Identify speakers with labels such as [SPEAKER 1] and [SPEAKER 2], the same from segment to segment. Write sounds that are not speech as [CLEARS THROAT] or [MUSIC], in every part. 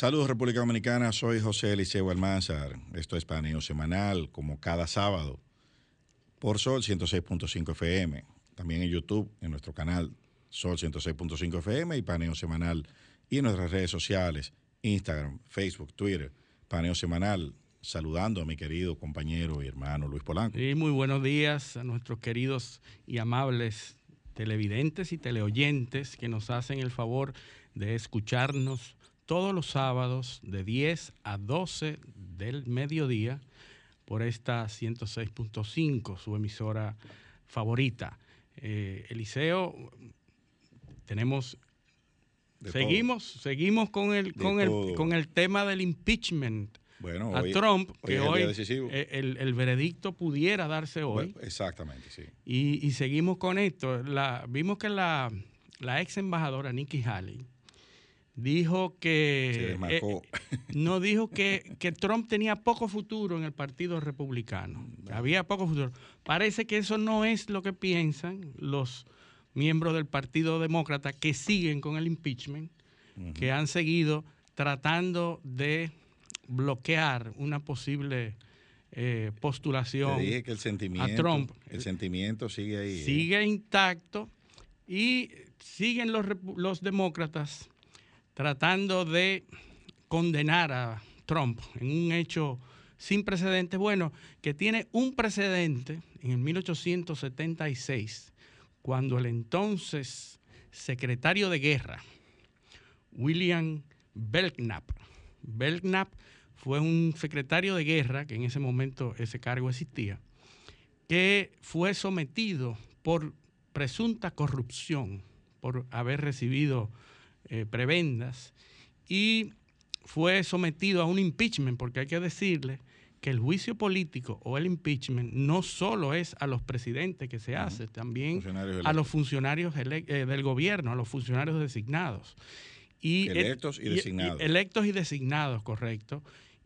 [SPEAKER 1] Saludos República Dominicana, soy José Eliseo Almanzar. Esto es Paneo Semanal, como cada sábado, por Sol 106.5 FM. También en YouTube, en nuestro canal Sol 106.5 FM y Paneo Semanal. Y en nuestras redes sociales, Instagram, Facebook, Twitter, Paneo Semanal. Saludando a mi querido compañero y hermano Luis Polanco.
[SPEAKER 2] Y muy buenos días a nuestros queridos y amables televidentes y teleoyentes que nos hacen el favor de escucharnos todos los sábados de 10 a 12 del mediodía por esta 106.5, su emisora favorita. Eh, Eliseo, tenemos...
[SPEAKER 1] De
[SPEAKER 2] seguimos,
[SPEAKER 1] todo.
[SPEAKER 2] seguimos con el,
[SPEAKER 1] De
[SPEAKER 2] con, el, con el tema del impeachment
[SPEAKER 1] Bueno,
[SPEAKER 2] a
[SPEAKER 1] hoy-
[SPEAKER 2] Trump,
[SPEAKER 1] hoy
[SPEAKER 2] que hoy eh, el, el veredicto pudiera darse hoy.
[SPEAKER 1] Bueno, exactamente, sí.
[SPEAKER 2] Y, y seguimos con esto. La, vimos que la, la ex embajadora Nikki Haley dijo que
[SPEAKER 1] desmarcó.
[SPEAKER 2] eh, no dijo que, que Trump tenía poco futuro en el Partido Republicano. Había poco futuro. Parece que eso no es lo que piensan los miembros del Partido Demócrata que siguen con el impeachment, que han seguido tratando de bloquear una posible eh, postulación
[SPEAKER 1] Te dije que el sentimiento,
[SPEAKER 2] Trump.
[SPEAKER 1] el sentimiento sigue ahí. ¿eh?
[SPEAKER 2] sigue intacto y siguen los, los demócratas tratando de condenar a Trump en un hecho sin precedentes. Bueno, que tiene un precedente en el 1876, cuando el entonces secretario de guerra, William Belknap, Belknap fue un secretario de guerra, que en ese momento ese cargo existía, que fue sometido por presunta corrupción, por haber recibido eh, prebendas, y fue sometido a un impeachment, porque hay que decirle que el juicio político o el impeachment no solo es a los presidentes que se hace, también a los funcionarios eh, del gobierno, a los funcionarios designados. Y el-
[SPEAKER 1] Electos y designados.
[SPEAKER 2] electos y designados, correcto.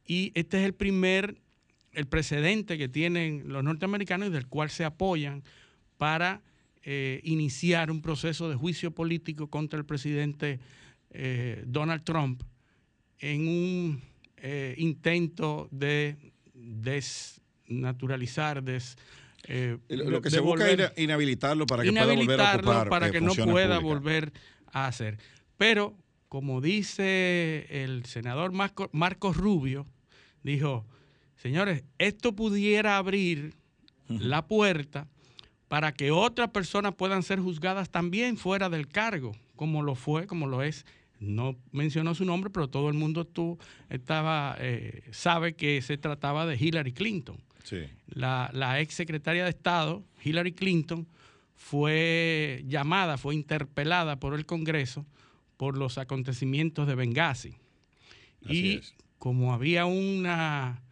[SPEAKER 2] Y este es el primer, el precedente que tienen los norteamericanos y del cual se apoyan para eh, iniciar un proceso de juicio político contra el presidente eh, Donald Trump en un eh, intento de desnaturalizar, des,
[SPEAKER 1] Lo, que se busca es inhabilitarlo para que pueda volver a
[SPEAKER 2] inhabilitarlo
[SPEAKER 1] ocupar
[SPEAKER 2] para que no pueda
[SPEAKER 1] públicas.
[SPEAKER 2] volver a hacer. Pero, como dice el senador Marco, Marcos Rubio, dijo, señores, esto pudiera abrir la puerta para que otras personas puedan ser juzgadas también fuera del cargo, como lo fue, como lo es. No mencionó su nombre, pero todo el mundo tú estaba, eh, sabe que se trataba de Hillary Clinton
[SPEAKER 1] Sí.
[SPEAKER 2] la, la ex secretaria de Estado, Hillary Clinton, fue llamada, fue interpelada por el Congreso por los acontecimientos de Benghazi.
[SPEAKER 1] Así
[SPEAKER 2] y
[SPEAKER 1] es.
[SPEAKER 2] como había una,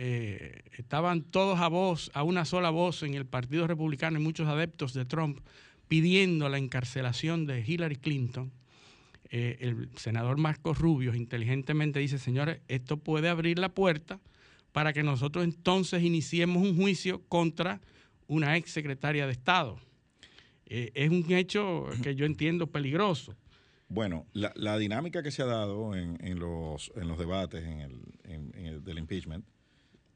[SPEAKER 2] eh, estaban todos a voz, a una sola voz en el Partido Republicano y muchos adeptos de Trump pidiendo la encarcelación de Hillary Clinton, eh, el senador Marcos Rubio inteligentemente dice, señores, esto puede abrir la puerta para que nosotros entonces iniciemos un juicio contra una ex secretaria de Estado. Eh, es un hecho que yo entiendo peligroso.
[SPEAKER 1] Bueno, la, la dinámica que se ha dado en, en los, en los debates en el, el del impeachment,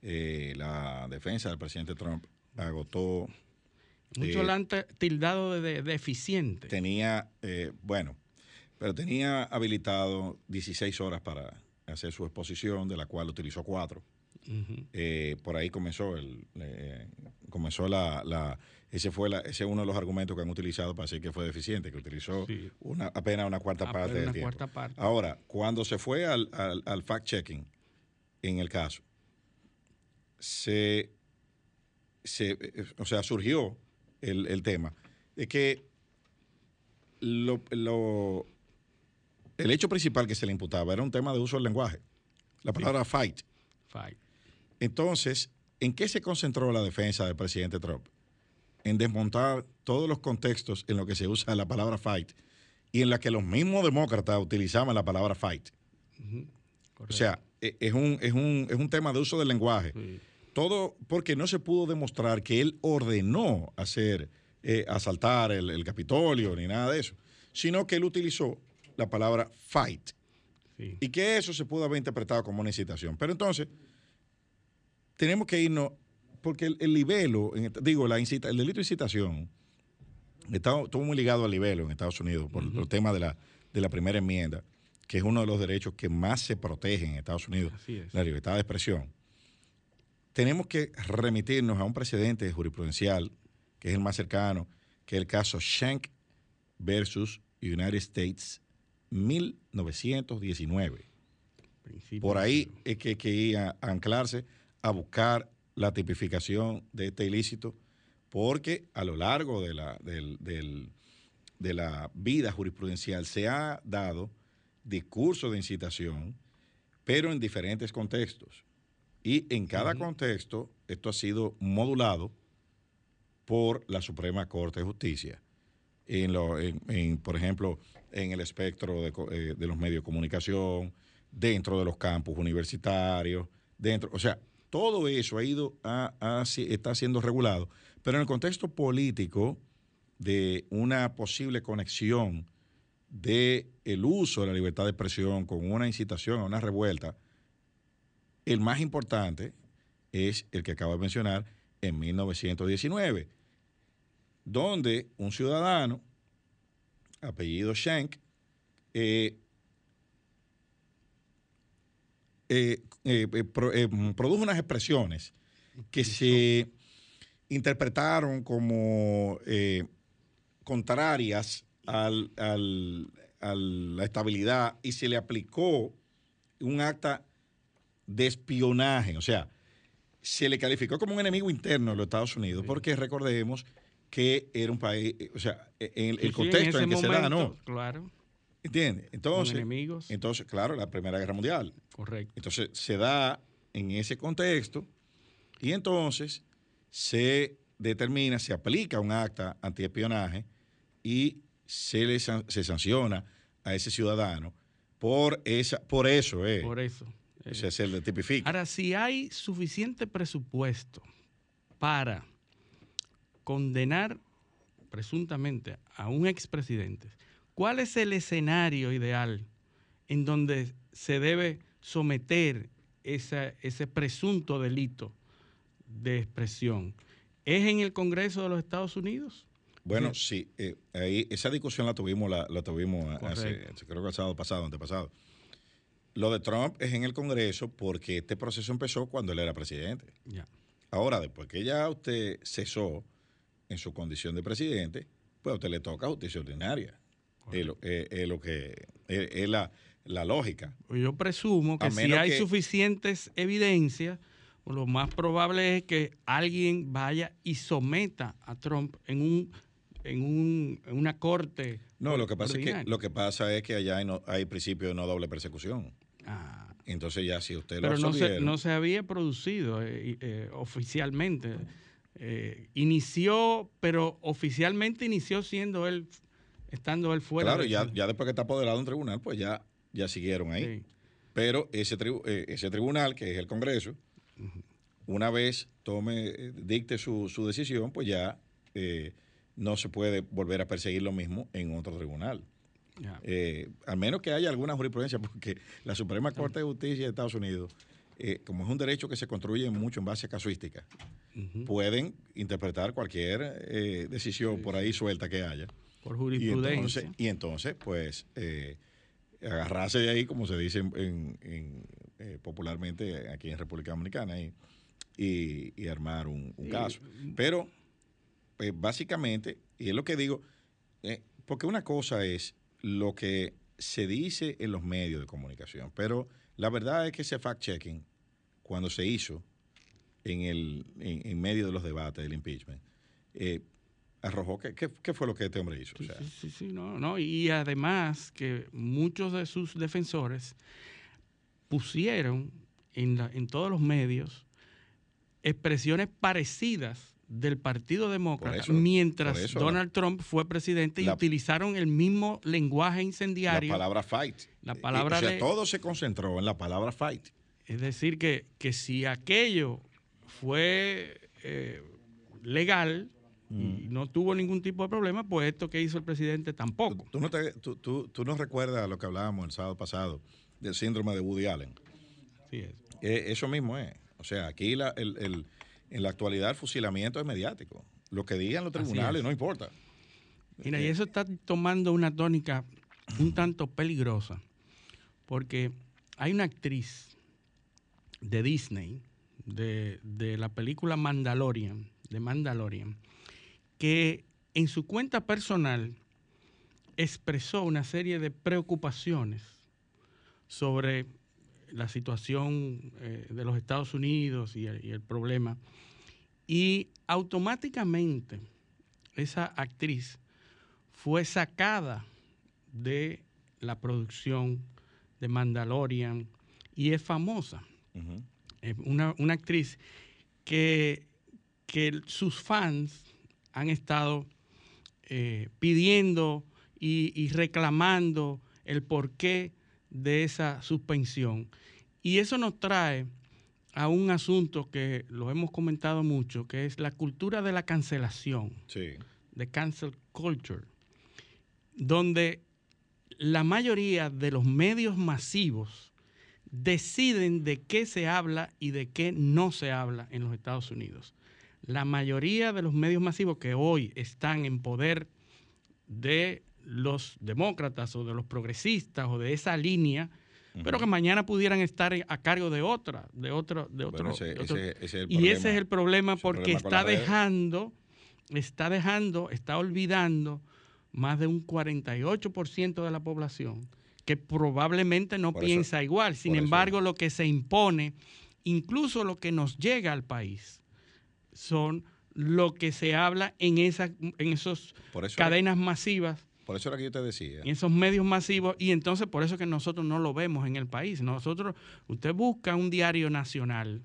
[SPEAKER 1] eh, la defensa del presidente Trump agotó,
[SPEAKER 2] Muchos
[SPEAKER 1] Eh,
[SPEAKER 2] tildado de, de- de eficiente.
[SPEAKER 1] tenía, eh, bueno, pero tenía habilitado 16 horas para hacer su exposición, de la cual utilizó cuatro. Eh, por ahí comenzó el comenzó la, la, ese fue la, ese es uno de los argumentos que han utilizado para decir que fue deficiente, que utilizó una, apenas una cuarta parte del tiempo. Ahora, cuando se fue al, al, fact checking en el caso, se, se o sea, surgió el, el tema de que lo, lo, el hecho principal que se le imputaba era un tema de uso del lenguaje. La palabra fight.
[SPEAKER 2] Fight.
[SPEAKER 1] Entonces, ¿en qué se concentró la defensa del presidente Trump? En desmontar todos los contextos en los que se usa la palabra fight y en la que los mismos demócratas utilizaban la palabra fight. O sea, e, es un, es, un, es un tema de uso del lenguaje. Todo porque no se pudo demostrar que él ordenó hacer, eh, asaltar el, el Capitolio ni nada de eso, sino que él utilizó la palabra fight. Y que eso se pudo haber interpretado como una incitación. Pero entonces, tenemos que irnos, porque el, el libelo, digo, la incita, el delito de incitación, está, estuvo muy ligado al libelo en Estados Unidos por el tema de la, de la primera enmienda, que es uno de los derechos que más se protegen en Estados Unidos, la libertad de expresión. Tenemos que remitirnos a un precedente jurisprudencial, que es el más cercano, que es el caso Schenck versus United States 1919. Por ahí es que hay que ir a, anclarse a buscar la tipificación de este ilícito, porque a lo largo de la, de la vida jurisprudencial se ha dado discurso de incitación, pero en diferentes contextos. Y en cada contexto esto ha sido modulado por la Suprema Corte de Justicia. En lo, en, por ejemplo, en el espectro eh, de, los medios de comunicación, dentro de los campus universitarios, dentro, o sea, todo eso ha ido a, está siendo regulado, pero en el contexto político de una posible conexión de el uso de la libertad de expresión con una incitación a una revuelta, el más importante es el que acabo de mencionar en 1919, donde un ciudadano apellido Schenck, eh, eh, eh, produjo unas expresiones que se interpretaron como contrarias a la estabilidad y se le aplicó un acta de espionaje, o sea, se le calificó como un enemigo interno de los Estados Unidos, porque recordemos que era un país, o sea, e, en el contexto en, que se da, ¿no?
[SPEAKER 2] Claro.
[SPEAKER 1] ¿Entiendes? Entonces,
[SPEAKER 2] enemigos.
[SPEAKER 1] entonces, claro, la Primera Guerra Mundial.
[SPEAKER 2] Correcto.
[SPEAKER 1] Entonces, se da en ese contexto y entonces se determina, se aplica un acta antiespionaje y se le se sanciona a ese ciudadano por esa por eso eh.
[SPEAKER 2] por eso
[SPEAKER 1] o sea, se le tipifica
[SPEAKER 2] ahora si hay suficiente presupuesto para condenar presuntamente a un expresidente, ¿cuál es el escenario ideal en donde se debe someter ese presunto delito de expresión? ¿Es en el Congreso de los Estados Unidos?
[SPEAKER 1] Bueno, sí, eh, ahí, esa discusión la tuvimos, la, tuvimos hace, creo que el sábado pasado, antepasado. Lo de Trump es en el Congreso porque este proceso empezó cuando él era presidente.
[SPEAKER 2] Ya.
[SPEAKER 1] Ahora, después que ya usted cesó, en su condición de presidente, pues a usted le toca justicia ordinaria. Es lo, que es, la, lógica.
[SPEAKER 2] Pues yo presumo que si hay suficientes evidencias, lo más probable es que alguien vaya y someta a Trump en un en, un, en una corte.
[SPEAKER 1] No, lo que pasa es que lo que pasa es que allá hay, no, hay principio de no doble persecución.
[SPEAKER 2] Ah.
[SPEAKER 1] Entonces ya si usted
[SPEAKER 2] lo Pero no se, no se había producido eh, eh, oficialmente. Eh, inició, pero oficialmente inició siendo él, estando él fuera.
[SPEAKER 1] Claro, ya, ya después que está apoderado un tribunal, pues ya, ya siguieron ahí. Pero ese, eh, ese tribunal, que es el Congreso, una vez tome, dicte su, su decisión, pues ya no se puede volver a perseguir lo mismo en otro tribunal. Al menos que haya alguna jurisprudencia, [LAUGHS] porque la Suprema Corte de Justicia de Estados Unidos eh, como es un derecho que se construye mucho en base a casuística, pueden interpretar cualquier eh, decisión por ahí suelta que haya
[SPEAKER 2] por jurisprudencia.
[SPEAKER 1] Y entonces, y entonces pues, eh, agarrarse de ahí, como se dice en, eh, popularmente aquí en República Dominicana, y, y, armar un, caso. Pero, pues, básicamente, y es lo que digo, eh, porque una cosa es lo que se dice en los medios de comunicación, pero la verdad es que ese fact-checking, cuando se hizo en, el, en, medio de los debates del impeachment, eh, arrojó que, qué, fue lo que este hombre hizo.
[SPEAKER 2] Sí, sí, sí, no, no, y además que muchos de sus defensores pusieron en, en todos los medios expresiones parecidas del Partido Demócrata mientras Donald Trump fue presidente y utilizaron el mismo lenguaje incendiario.
[SPEAKER 1] La palabra fight.
[SPEAKER 2] La palabra o sea,
[SPEAKER 1] todo se concentró en la palabra fight.
[SPEAKER 2] Es decir, que, que si aquello fue eh, legal y mm. no tuvo ningún tipo de problema, pues esto que hizo el presidente tampoco.
[SPEAKER 1] ¿Tú, no, te, tú, tú, no recuerdas lo que hablábamos el sábado pasado del síndrome de Woody Allen?
[SPEAKER 2] Sí, es.
[SPEAKER 1] Eh, eso mismo es. O sea, aquí la, el en la actualidad el fusilamiento es mediático. Lo que digan los tribunales no importa.
[SPEAKER 2] Mira, y eso está tomando una tónica un tanto peligrosa, porque hay una actriz de Disney, de, de, la película Mandalorian, de Mandalorian, que en su cuenta personal expresó una serie de preocupaciones sobre la situación eh, de los Estados Unidos y el, problema. Y automáticamente esa actriz fue sacada de la producción de Mandalorian y es famosa. una, actriz que, que, sus fans han estado eh, pidiendo y, y reclamando el porqué de esa suspensión. Y eso nos trae a un asunto que lo hemos comentado mucho, que es la cultura de la cancelación, de cancel culture, donde la mayoría de los medios masivos deciden de qué se habla y de qué no se habla en los Estados Unidos. La mayoría de los medios masivos que hoy están en poder de los demócratas o de los progresistas o de esa línea, pero que mañana pudieran estar a cargo de otra, de otro, de otro. y ese es el problema. porque está dejando, está dejando, está olvidando más de un 48% de la población que probablemente no piensa igual. Sin embargo, lo que se impone, incluso lo que nos llega al país, son lo que se habla en, esa, en esas cadenas masivas
[SPEAKER 1] por eso era que yo te decía.
[SPEAKER 2] En esos medios masivos, y entonces por eso que nosotros no lo vemos en el país. Nosotros, usted busca un diario nacional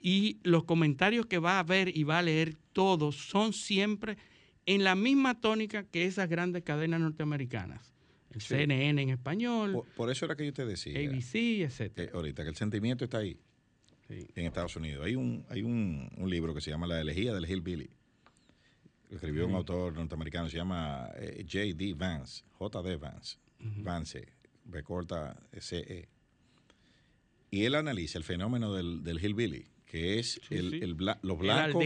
[SPEAKER 2] y los comentarios que va a ver y va a leer todos son siempre en la misma tónica que esas grandes cadenas norteamericanas. El CNN en español.
[SPEAKER 1] Por, eso era que yo te decía.
[SPEAKER 2] ABC, etc.
[SPEAKER 1] ahorita que el sentimiento está ahí. En Estados Unidos. Hay un, hay un, un libro que se llama La elegía del Hillbilly escribió un autor norteamericano, se llama eh, J.D. Vance, J.D. Vance, Vance, recorta C.E. Y él analiza el fenómeno del, del hillbilly, que es el, los blancos,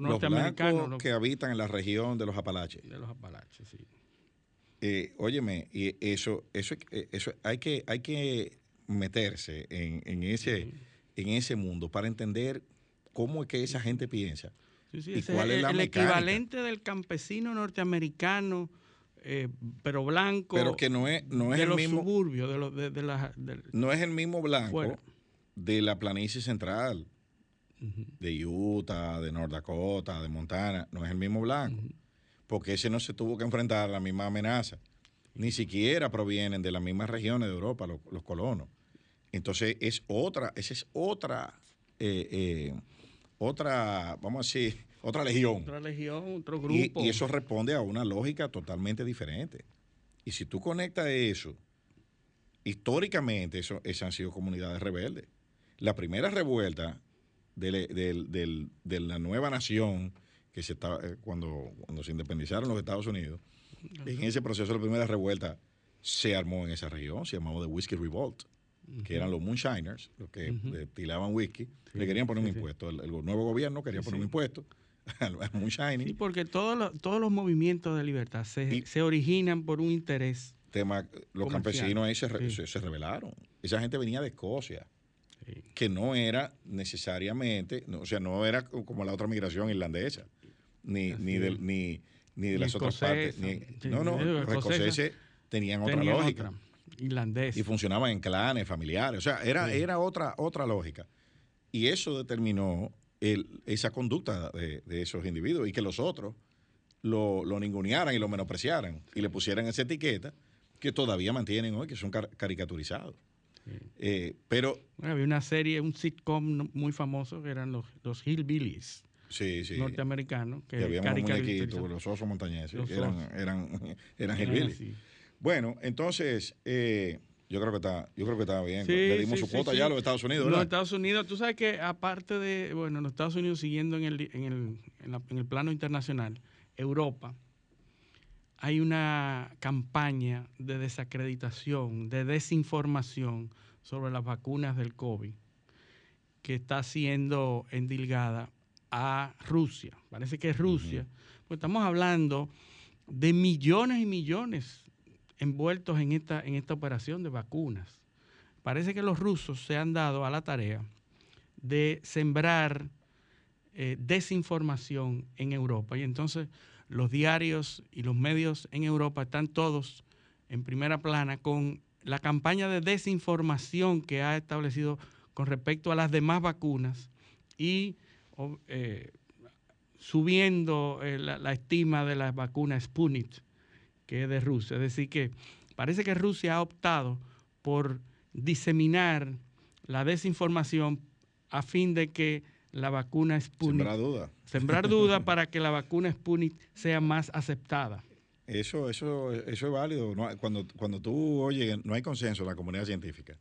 [SPEAKER 2] los
[SPEAKER 1] que habitan en la región de los Apalaches.
[SPEAKER 2] De los Apalaches, sí.
[SPEAKER 1] Eh, óyeme, y eso, eso, eh, eso hay que, hay que meterse en, en ese, en ese mundo para entender cómo es que esa gente piensa
[SPEAKER 2] el, equivalente del campesino norteamericano, eh, pero blanco.
[SPEAKER 1] Pero que no es, no es
[SPEAKER 2] de
[SPEAKER 1] el
[SPEAKER 2] los
[SPEAKER 1] mismo.
[SPEAKER 2] suburbios, de, los, de, la,
[SPEAKER 1] no es el mismo blanco de la planicie central, de Utah, de North Dakota, de Montana. No es el mismo blanco. Porque ese no se tuvo que enfrentar a la misma amenaza. Ni siquiera provienen de las mismas regiones de Europa, los, colonos. Entonces, es otra, esa es otra. Eh, eh, otra, vamos a decir, otra legión.
[SPEAKER 2] Otra legión, otro grupo.
[SPEAKER 1] Y, eso responde a una lógica totalmente diferente. Y si tú conectas eso, históricamente eso, esas han sido comunidades rebeldes. La primera revuelta de, la nueva nación, que se estaba, eh, cuando, cuando se independizaron los Estados Unidos, en ese proceso la primera revuelta se armó en esa región, se llamaba The Whiskey Revolt que eran los moonshiners, los que uh whisky, le querían poner un impuesto. El, nuevo gobierno quería poner un impuesto [LAUGHS] muy shiny.
[SPEAKER 2] Sí, porque todos los, todos los movimientos de libertad se, se originan por un interés.
[SPEAKER 1] Tema, los campesinos ahí se, se, rebelaron. Esa gente venía de Escocia, que no era necesariamente, o sea, no era como la otra migración irlandesa, ni, ni, ni, ni de las otras partes. no, no, los escoceses tenían otra lógica.
[SPEAKER 2] Irlandés.
[SPEAKER 1] Y funcionaban en clanes, familiares. O sea, era, era otra, otra lógica. Y eso determinó esa conducta de, esos individuos y que los otros lo, lo ningunearan y lo menospreciaran y le pusieran esa etiqueta que todavía mantienen hoy, que son caricaturizados. Eh, pero
[SPEAKER 2] había una serie, un sitcom muy famoso que eran los, los Hillbillies.
[SPEAKER 1] Sí, sí.
[SPEAKER 2] norteamericanos.
[SPEAKER 1] Que un los osos montañeses, eran, eran, eran, hillbillies. Bueno, entonces, eh, yo creo que está, yo creo que estaba bien. Le dimos su cuota ya a los Estados Unidos,
[SPEAKER 2] Los Estados Unidos, tú sabes que aparte de, bueno, los Estados Unidos siguiendo en el, en el, en, el plano internacional, Europa, hay una campaña de desacreditación, de desinformación sobre las vacunas del COVID que está siendo endilgada a Rusia. Parece que es Rusia. Pues estamos hablando de millones y millones envueltos en esta, en esta operación de vacunas. Parece que los rusos se han dado a la tarea de sembrar eh, desinformación en Europa. Y entonces los diarios y los medios en Europa están todos en primera plana con la campaña de desinformación que ha establecido con respecto a las demás vacunas y eh, subiendo eh, la, la, estima de las vacunas Sputnik que es de Rusia. Es decir, que parece que Rusia ha optado por diseminar la desinformación a fin de que la vacuna Sputnik...
[SPEAKER 1] Sembrar duda.
[SPEAKER 2] Sembrar duda [LAUGHS] para que la vacuna Sputnik sea más aceptada.
[SPEAKER 1] Eso, eso, eso es válido. cuando, cuando tú oyes, no hay consenso en la comunidad científica.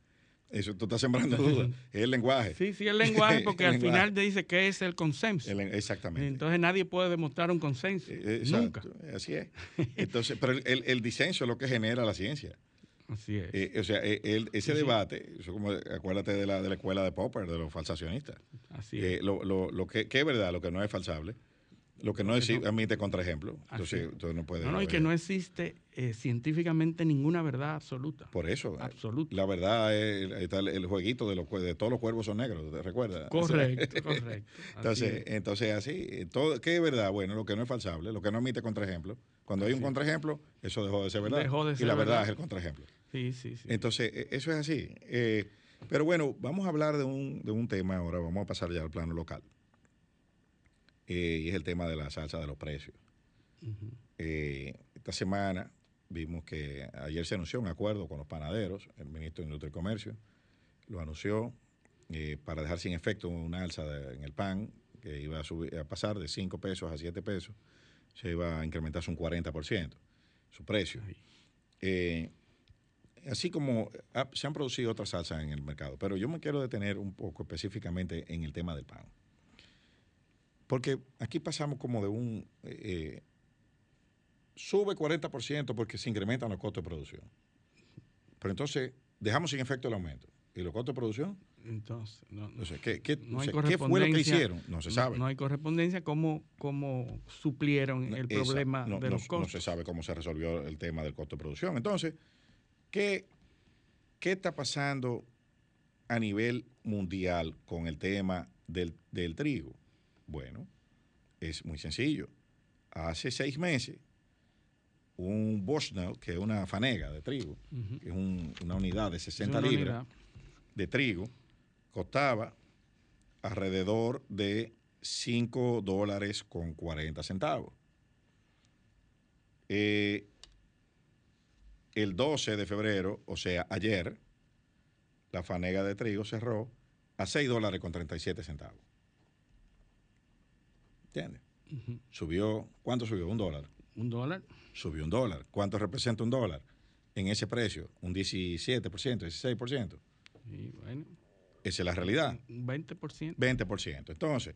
[SPEAKER 1] Eso tú estás sembrando dudas. [LAUGHS] Es el lenguaje.
[SPEAKER 2] Sí, sí, el lenguaje, porque [LAUGHS] al final te dice que es el consenso.
[SPEAKER 1] exactamente.
[SPEAKER 2] Entonces nadie puede demostrar un consenso. Eh, nunca.
[SPEAKER 1] Así es. Entonces, pero el, el, disenso es lo que genera la ciencia.
[SPEAKER 2] Así es.
[SPEAKER 1] Eh, o sea, e, ese debate, eso como, acuérdate de la, de la escuela de Popper, de los falsacionistas.
[SPEAKER 2] Así es.
[SPEAKER 1] Eh, lo, lo, lo que, que, es verdad, lo que no es falsable, lo que no admite contraejemplo. Entonces, entonces, no puede.
[SPEAKER 2] No, no, y que no existe eh, científicamente ninguna verdad absoluta.
[SPEAKER 1] Por eso.
[SPEAKER 2] Absoluta.
[SPEAKER 1] La verdad es está el, jueguito de, los, de todos los cuervos son negros, ¿te recuerdas?
[SPEAKER 2] Correcto, [LAUGHS] correcto.
[SPEAKER 1] Entonces, así entonces así. Todo, ¿Qué es verdad? Bueno, lo que no es falsable, lo que no admite contraejemplo. Cuando hay un contraejemplo, eso dejó de ser verdad.
[SPEAKER 2] Dejó de ser
[SPEAKER 1] y la verdad, es el contraejemplo.
[SPEAKER 2] Sí, sí, sí.
[SPEAKER 1] Entonces, e, eso es así. Eh, pero bueno, vamos a hablar de un, de un tema ahora, vamos a pasar ya al plano local. Eh, y es el tema de la salsa de los precios. Eh, esta semana vimos que ayer se anunció un acuerdo con los panaderos, el ministro de Industria y Comercio lo anunció eh, para dejar sin efecto una alza en el pan que iba a, subir, a pasar de 5 pesos a 7 pesos, se iba a incrementarse un 40% su precio. así como se han producido otras salsas en el mercado, pero yo me quiero detener un poco específicamente en el tema del pan. Porque aquí pasamos como de un... Eh, sube 40% porque se incrementan los costos de producción. Pero entonces dejamos sin efecto el aumento. ¿Y los costos de producción?
[SPEAKER 2] Entonces, no,
[SPEAKER 1] ¿qué, qué, fue lo que hicieron? No se sabe.
[SPEAKER 2] No, hay correspondencia. ¿Cómo, cómo suplieron el problema de los costos?
[SPEAKER 1] No se sabe cómo se resolvió el tema del costo de producción. Entonces, ¿qué, qué está pasando a nivel mundial con el tema del, del trigo? Bueno, es muy sencillo. Hace seis meses, un Bushnell, que es una fanega de trigo, que es una unidad de 60 libras de trigo, costaba alrededor de 5 dólares con 40 centavos. Eh, el 12 de febrero, o sea, ayer, la fanega de trigo cerró a 6 dólares con 37 centavos. ¿Entiendes? Subió, ¿cuánto subió? Un dólar.
[SPEAKER 2] Un dólar.
[SPEAKER 1] Subió un dólar. ¿Cuánto representa un dólar? En ese precio, un 17%, 16%.
[SPEAKER 2] Y bueno.
[SPEAKER 1] Esa es la realidad.
[SPEAKER 2] Un 20%.
[SPEAKER 1] 20%. Entonces,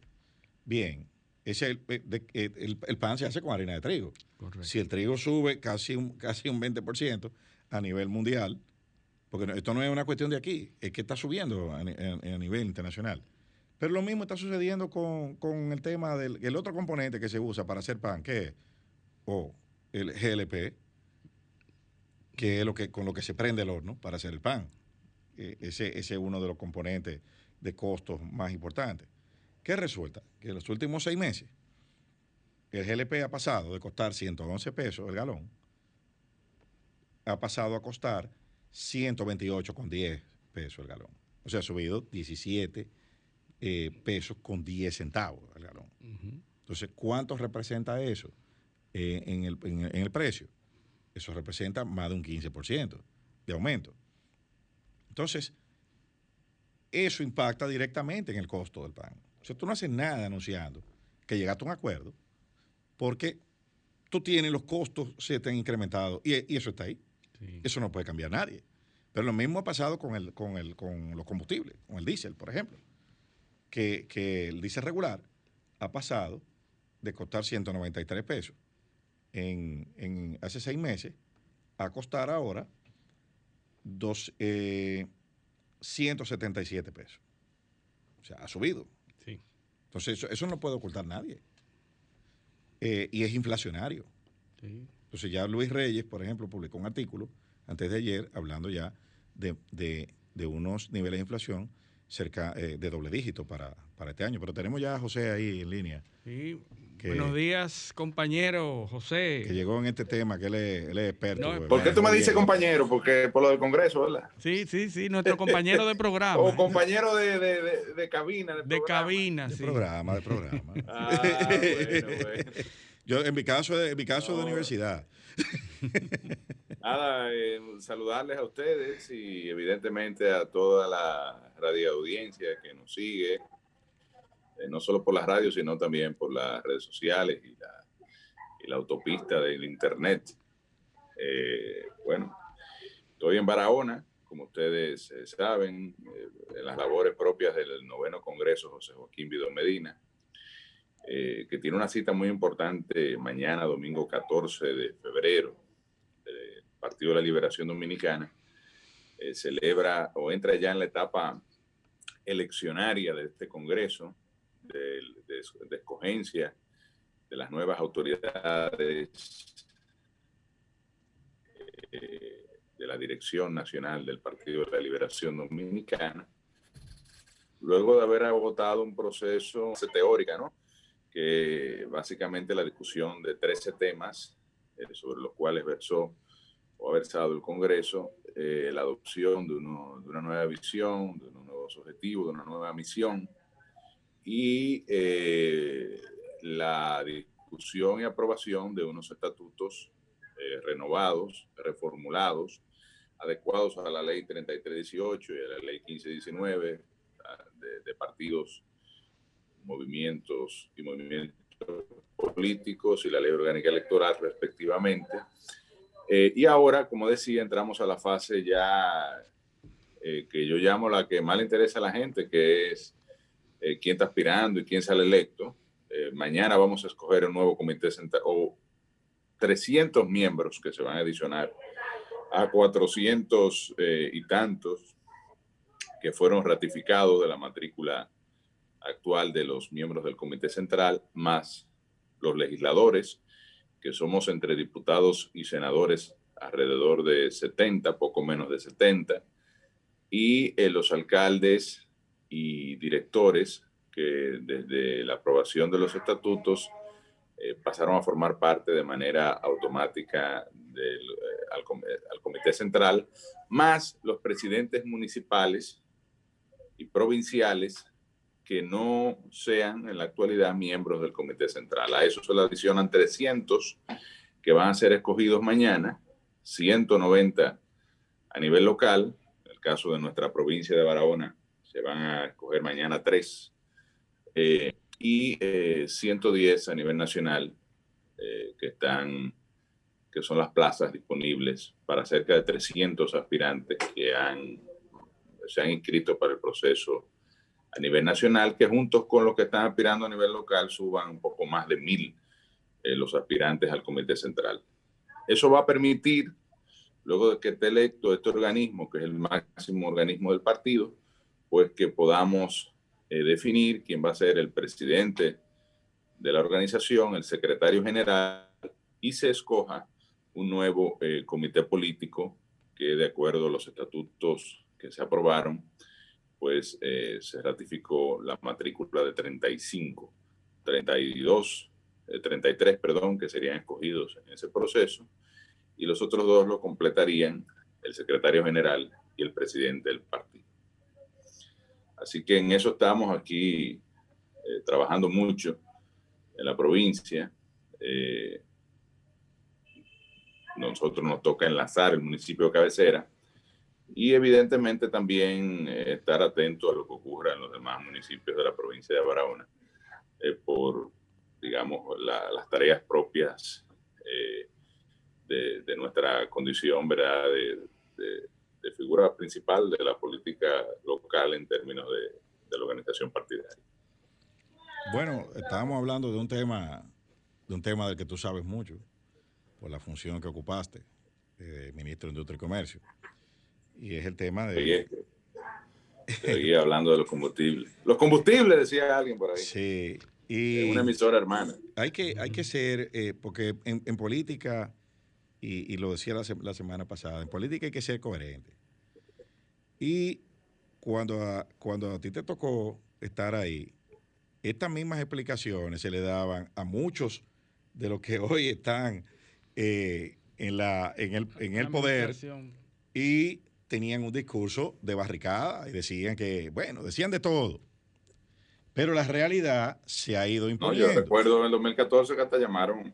[SPEAKER 1] bien, ese eh, el, el, el, pan se hace con harina de trigo.
[SPEAKER 2] Correcto.
[SPEAKER 1] Si el trigo sube casi un, casi un 20% a nivel mundial, porque esto no es una cuestión de aquí, es que está subiendo a, a nivel internacional Pero lo mismo está sucediendo con, el tema del el otro componente que se usa para hacer pan, que es o el GLP, que es lo que, con lo que se prende el horno para hacer el pan. E, ese, ese es uno de los componentes de costos más importantes. ¿Qué resulta? Que en los últimos seis meses el GLP ha pasado de costar 111 pesos el galón, ha pasado a costar 128,10 pesos el galón. O sea, ha subido 17 eh, pesos con 10 centavos el galón. Entonces, ¿cuánto representa eso eh, en, el, en el precio? Eso representa más de un 15% de aumento. Entonces, eso impacta directamente en el costo del pan. O sea, tú no haces nada anunciando que llegaste a un acuerdo porque tú tienes los costos, se te han incrementado y, eso está ahí. Eso no puede cambiar nadie. Pero lo mismo ha pasado con, el, con, el, con los combustibles, con el diésel, por ejemplo. Que, el diésel regular ha pasado de costar 193 pesos en, hace seis meses a costar ahora dos, 177 eh, pesos. O sea, ha subido. Entonces, eso, no puede ocultar nadie. Eh, y es inflacionario. Entonces, ya Luis Reyes, por ejemplo, publicó un artículo antes de ayer hablando ya de, de, unos niveles de inflación cerca eh, de doble dígito para, para este año. Pero tenemos ya a José ahí en línea.
[SPEAKER 2] Sí. Buenos días, compañero José.
[SPEAKER 1] Que llegó en este tema, que él es, experto.
[SPEAKER 3] ¿Por qué tú me dices compañero? Porque por lo del Congreso, ¿verdad?
[SPEAKER 2] Sí, sí, sí, nuestro compañero de programa. [LAUGHS]
[SPEAKER 3] o compañero de, de, de, cabina.
[SPEAKER 2] De, cabina, sí.
[SPEAKER 1] De programa, de programa. [LAUGHS] ah, bueno, [LAUGHS] Yo, en mi caso, en mi caso de universidad. [LAUGHS]
[SPEAKER 3] Nada, eh, saludarles a ustedes y evidentemente a toda la radio audiencia que nos sigue eh, no solo por las radios, sino también por las redes sociales y la, autopista del Internet. Eh, bueno, estoy en Barahona, como ustedes eh, saben, en las labores propias del noveno Congreso José Joaquín Vidó Medina, que tiene una cita muy importante mañana, domingo 14 de febrero, Partido de la Liberación Dominicana, celebra o entra ya en la etapa eleccionaria de este Congreso de, de, escogencia de las nuevas autoridades eh, de la Dirección Nacional del Partido de la Liberación Dominicana, luego de haber agotado un proceso teórico, ¿no? que básicamente la discusión de 13 temas eh, sobre los cuales versó o ha versado el Congreso, eh, la adopción de, uno, de, una nueva visión, de unos nuevos objetivos, de una nueva misión, y eh, la discusión y aprobación de unos estatutos eh, renovados, reformulados, adecuados a la ley 3318 y a la ley 1519 ah, de, de partidos, movimientos y movimientos políticos y la ley orgánica electoral respectivamente. Eh, y ahora, como decía, entramos a la fase ya que yo llamo la que más le interesa a la gente, que es eh, quién está aspirando y quién sale electo. Eh, mañana vamos a escoger un nuevo comité central o 300 miembros que se van a adicionar a 400 eh, y tantos que fueron ratificados de la matrícula actual de los miembros del comité central, más los legisladores, que somos entre diputados y senadores alrededor de 70, poco menos de 70, y los alcaldes y directores que desde la aprobación de los estatutos eh, pasaron a formar parte de manera automática del, eh, al, Comité Central, más los presidentes municipales y provinciales que no sean en la actualidad miembros del Comité Central. A eso se le adicionan 300 que van a ser escogidos mañana, 190 a nivel local, en el caso de nuestra provincia de Barahona, se van a escoger mañana tres, eh, y 110 eh, a nivel nacional, eh, que están, que son las plazas disponibles para cerca de 300 aspirantes que han, se han inscrito para el proceso a nivel nacional, que juntos con los que están aspirando a nivel local suban un poco más de mil los aspirantes al Comité Central. Eso va a permitir, luego de que esté electo este organismo, que es el máximo organismo del partido, pues que podamos eh, definir quién va a ser el presidente de la organización, el secretario general, y se escoja un nuevo eh, comité político que de acuerdo a los estatutos que se aprobaron, pues se ratificó la matrícula de 35, 32, 33, perdón, que serían escogidos en ese proceso, y los otros dos lo completarían el secretario general y el presidente del partido. Así que en eso estamos aquí eh, trabajando mucho en la provincia. Eh, nosotros nos toca enlazar el municipio de cabecera y evidentemente también eh, estar atento a lo que ocurra en los demás municipios de la provincia de Barahona por, digamos, las tareas propias de, nuestra condición, ¿verdad? de, figura principal de la política local en términos de, la organización partidaria.
[SPEAKER 1] Bueno, estábamos hablando de un tema, de un tema del que tú sabes mucho, por la función que ocupaste, eh, ministro de Industria y Comercio. Y es el tema de...
[SPEAKER 3] Seguía hablando de los combustibles. Los combustibles, decía alguien por ahí.
[SPEAKER 1] Sí.
[SPEAKER 3] Y una emisora hermana.
[SPEAKER 1] Hay que, hay que ser, eh, porque en, en política y, lo decía la, semana pasada, en política hay que ser coherente. Y cuando a, cuando a ti te tocó estar ahí, estas mismas explicaciones se le daban a muchos de los que [LAUGHS] hoy están eh, en, la, en el, en el poder y tenían un discurso de barricada y decían que, bueno, decían de todo. Pero la realidad se ha ido imponiendo.
[SPEAKER 3] No, yo recuerdo en el 2014 que hasta llamaron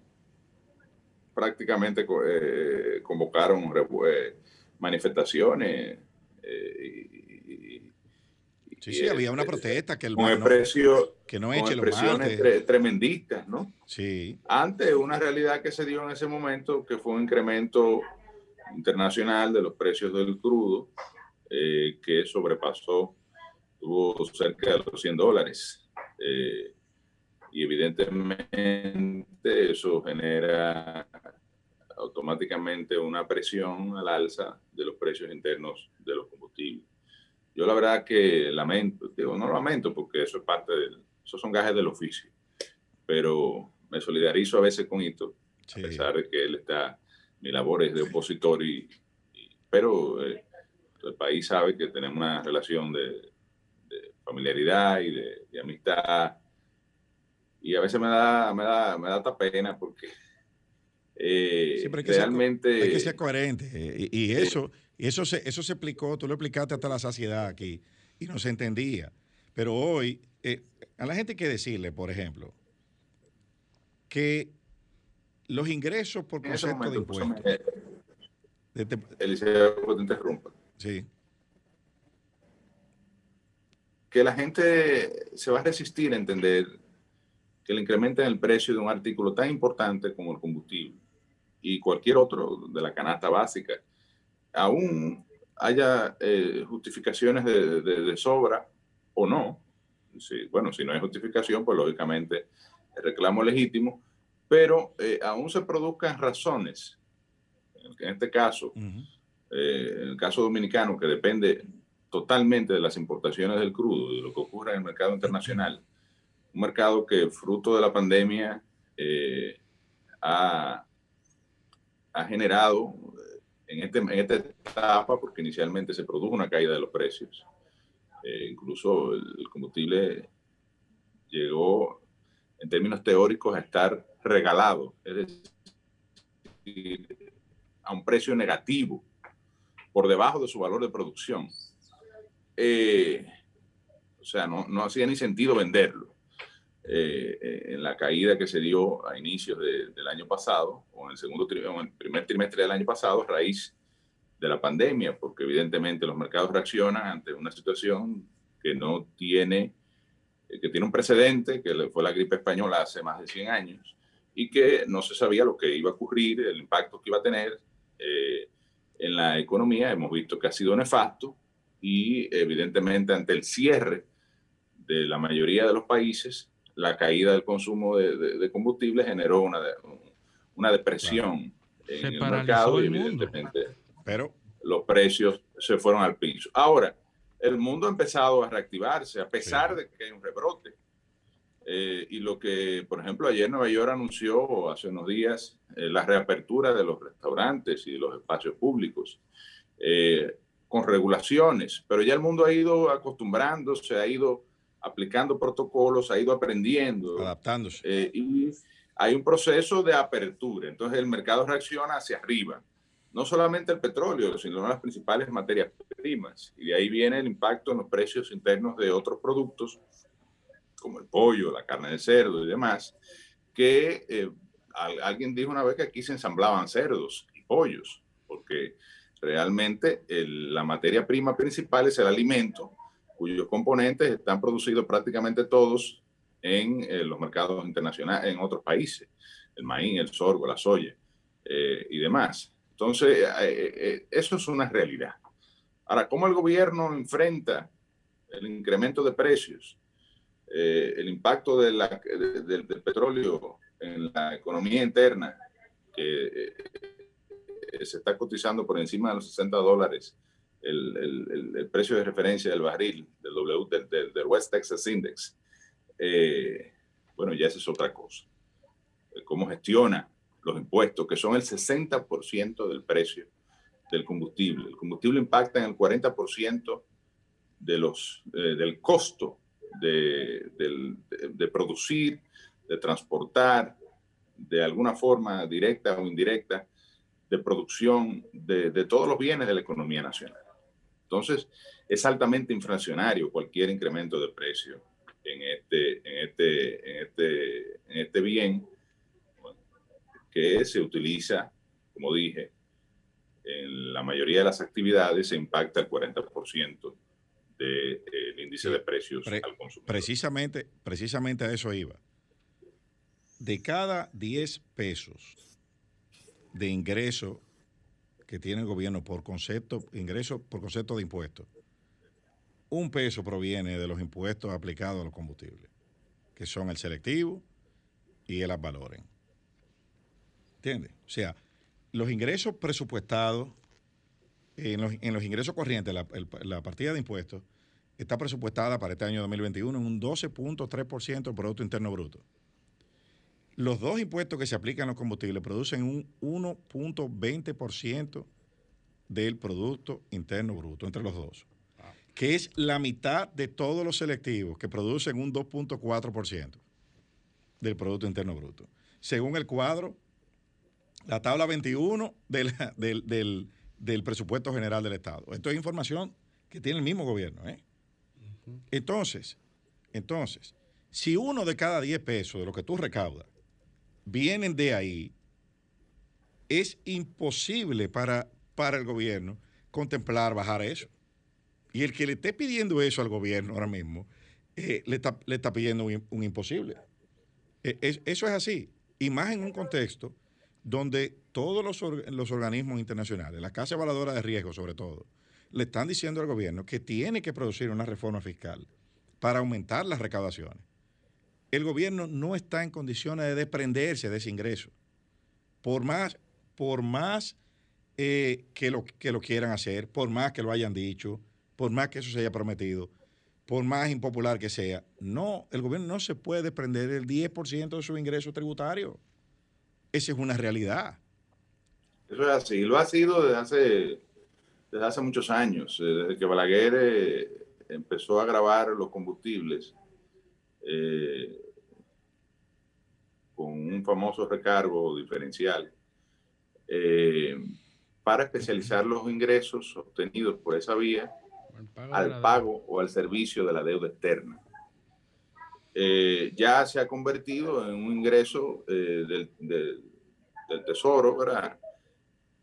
[SPEAKER 3] prácticamente eh, convocaron eh, manifestaciones. Eh, y,
[SPEAKER 1] sí, sí, había una protesta que el
[SPEAKER 3] con precio,
[SPEAKER 1] que no eche
[SPEAKER 3] los tremendistas, ¿no?
[SPEAKER 1] Sí.
[SPEAKER 3] Antes, una realidad que se dio en ese momento, que fue un incremento internacional de los precios del crudo, que sobrepasó, tuvo cerca de los 100 dólares. y evidentemente eso genera automáticamente una presión al alza de los precios internos de los combustibles. Yo la verdad que lamento, digo, no lamento porque eso es parte del, esos son gajes del oficio, pero me solidarizo a veces con Hito, a pesar de que él está, mi labor es de opositor, y, pero eh, el país sabe que tenemos una relación de, familiaridad y de, de, amistad, y a veces me da, me da, me da pena porque eh,
[SPEAKER 1] que realmente... hay que ser coherente. Eh, y, eso, y eso, se, eso se explicó, tú lo explicaste hasta la saciedad aquí, y no se entendía. Pero hoy, eh, a la gente hay que decirle, por ejemplo, que los ingresos por concepto de impuestos...
[SPEAKER 3] Eliseo, te interrumpa.
[SPEAKER 1] Sí.
[SPEAKER 3] Que la gente se va a resistir a entender que le incrementen el precio de un artículo tan importante como el combustible y cualquier otro de la canasta básica, aún haya eh, justificaciones de, sobra o no. bueno, si no hay justificación, pues lógicamente el reclamo legítimo, pero eh, aún se produzcan razones, en este caso, eh, en el caso dominicano, que depende totalmente de las importaciones del crudo, de lo que ocurre en el mercado internacional, un mercado que fruto de la pandemia ha ha generado eh, en, este, en esta etapa, porque inicialmente se produjo una caída de los precios, eh, incluso el, combustible llegó en términos teóricos a estar regalado, es decir, a un precio negativo, por debajo de su valor de producción. Eh, o sea, no, no hacía ni sentido venderlo. Eh, eh, en la caída que se dio a inicios del año pasado, o en el, segundo o en el primer trimestre del año pasado, a raíz de la pandemia, porque evidentemente los mercados reaccionan ante una situación que no tiene, que tiene un precedente, que fue la gripe española hace más de 100 años, y que no se sabía lo que iba a ocurrir, el impacto que iba a tener en la economía. Hemos visto que ha sido nefasto y evidentemente ante el cierre de la mayoría de los países, la caída del consumo de, combustible generó una, una depresión en el mercado y evidentemente
[SPEAKER 1] Pero...
[SPEAKER 3] los precios se fueron al piso. Ahora, el mundo ha empezado a reactivarse a pesar de que hay un rebrote. Eh, y lo que, por ejemplo, ayer Nueva York anunció hace unos días eh, la reapertura de los restaurantes y de los espacios públicos eh, con regulaciones, pero ya el mundo ha ido acostumbrándose, ha ido aplicando protocolos, ha ido aprendiendo.
[SPEAKER 1] Adaptándose.
[SPEAKER 3] y hay un proceso de apertura, entonces el mercado reacciona hacia arriba no solamente el petróleo, sino las principales materias primas. Y de ahí viene el impacto en los precios internos de otros productos, como el pollo, la carne de cerdo y demás, que eh, alguien dijo una vez que aquí se ensamblaban cerdos y pollos, porque realmente la materia prima principal es el alimento, cuyos componentes están producidos prácticamente todos en eh, los mercados internacionales, en otros países, el maíz, el sorgo, la soya eh, y demás. Entonces, eh, eh, eh, eso es una realidad. Ahora, ¿cómo el gobierno enfrenta el incremento de precios, el impacto del petróleo en la economía interna, que se está cotizando por encima de los 60 dólares el, precio de referencia del barril del, w, del, West Texas Index? bueno, ya esa es otra cosa. ¿Cómo gestiona los impuestos, que son el 60% del precio del combustible. El combustible impacta en el 40% de los, eh, del costo de, producir, de transportar, de alguna forma directa o indirecta, de producción de, de, todos los bienes de la economía nacional. Entonces, es altamente inflacionario cualquier incremento de precio en este, en este, en este, en este bien que se utiliza, como dije, en la mayoría de las actividades se impacta el 40% del de, índice de precios al consumidor.
[SPEAKER 1] Precisamente, precisamente a eso iba. De cada 10 pesos de ingreso que tiene el gobierno por concepto, ingreso por concepto de impuestos, un peso proviene de los impuestos aplicados a los combustibles, que son el selectivo y el valoren. ¿Entiendes? O sea, los ingresos presupuestados, en los, ingresos corrientes, la, partida de impuestos está presupuestada para este año 2021 en un 12.3% del Producto Interno Bruto. Los dos impuestos que se aplican a los combustibles producen un 1.20% del Producto Interno Bruto, entre los dos, que es la mitad de todos los selectivos que producen un 2.4% del Producto Interno Bruto. Según el cuadro la tabla 21 del, presupuesto general del Estado. Esto es información que tiene el mismo gobierno. ¿eh? Entonces, entonces, si uno de cada 10 pesos de lo que tú recaudas vienen de ahí, es imposible para, para el gobierno contemplar bajar eso. Y el que le esté pidiendo eso al gobierno ahora mismo, eh, le, está, pidiendo un, imposible. E, eso es así. Y más en un contexto donde todos los, organismos internacionales, la Casa Evaluadora de Riesgo sobre todo, le están diciendo al gobierno que tiene que producir una reforma fiscal para aumentar las recaudaciones. El gobierno no está en condiciones de desprenderse de ese ingreso. Por más, por más eh, que, lo, que lo quieran hacer, por más que lo hayan dicho, por más que eso se haya prometido, por más impopular que sea, no, el gobierno no se puede desprender del 10% de su ingreso tributario. Esa es una realidad.
[SPEAKER 3] Eso es así. Lo ha sido desde hace, desde hace muchos años. Eh, desde que Balaguer eh, empezó a grabar los combustibles eh, con un famoso recargo diferencial para especializar los ingresos obtenidos por esa vía al pago o al servicio de la deuda externa. Ya se ha convertido en un ingreso eh, del, Tesoro, ¿verdad?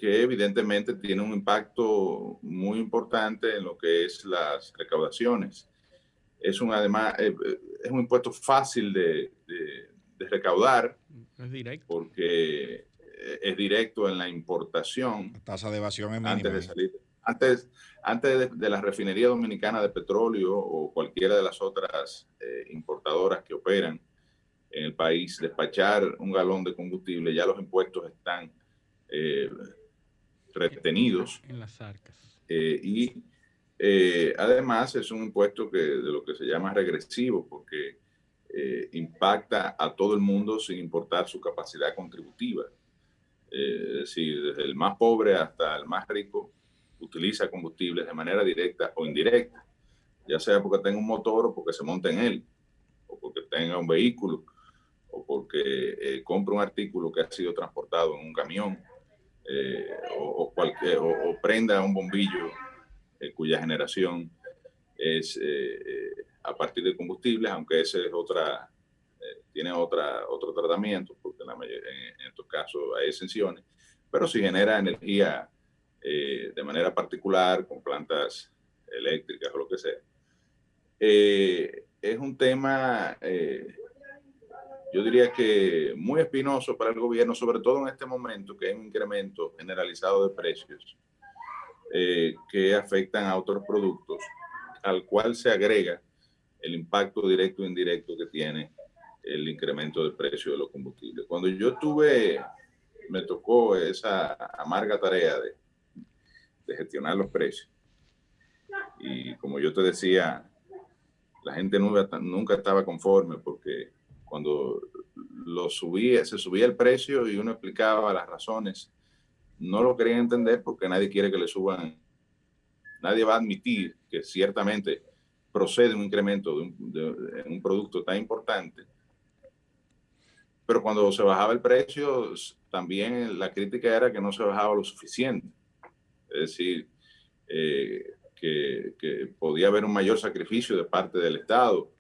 [SPEAKER 3] Que evidentemente tiene un impacto muy importante en lo que es las recaudaciones. Es un, además, eh, es un impuesto fácil de, recaudar.
[SPEAKER 2] Es directo.
[SPEAKER 3] Porque es directo en la importación.
[SPEAKER 1] La tasa de evasión es
[SPEAKER 3] mínima. Antes de salir. Antes, antes de, la refinería dominicana de petróleo o cualquiera de las otras eh, importadoras que operan en el país, despachar un galón de combustible, ya los impuestos están eh, retenidos.
[SPEAKER 2] En las arcas.
[SPEAKER 3] Eh, y Eh, además, es un impuesto que, de lo que se llama regresivo, porque eh, impacta a todo el mundo sin importar su capacidad contributiva. Es decir, desde el más pobre hasta el más rico utiliza combustibles de manera directa o indirecta, ya sea porque tenga un motor o porque se monte en él, o porque tenga un vehículo, o porque compra un artículo que ha sido transportado en un camión, o, cualquier, o, prenda un bombillo cuya generación es a partir de combustibles, aunque ese es otra, eh, tiene otra, otro tratamiento, porque en, estos casos hay exenciones, pero si genera energía eh, de manera particular con plantas eléctricas o lo que sea. Eh, es un tema, yo diría que muy espinoso para el gobierno, sobre todo en este momento que hay un incremento generalizado de precios que afectan a otros productos, al cual se agrega el impacto directo e indirecto que tiene el incremento del precio de los combustibles. Cuando yo estuve, me tocó esa amarga tarea de, gestionar los precios. Y como yo te decía, la gente nunca, nunca estaba conforme porque cuando lo subía, se subía el precio y uno explicaba las razones, no lo querían entender porque nadie quiere que le suban, nadie va a admitir que ciertamente procede un incremento de un, producto tan importante. Pero cuando se bajaba el precio, también la crítica era que no se bajaba lo suficiente. Es decir, eh, que, podía haber un mayor sacrificio de parte del Estado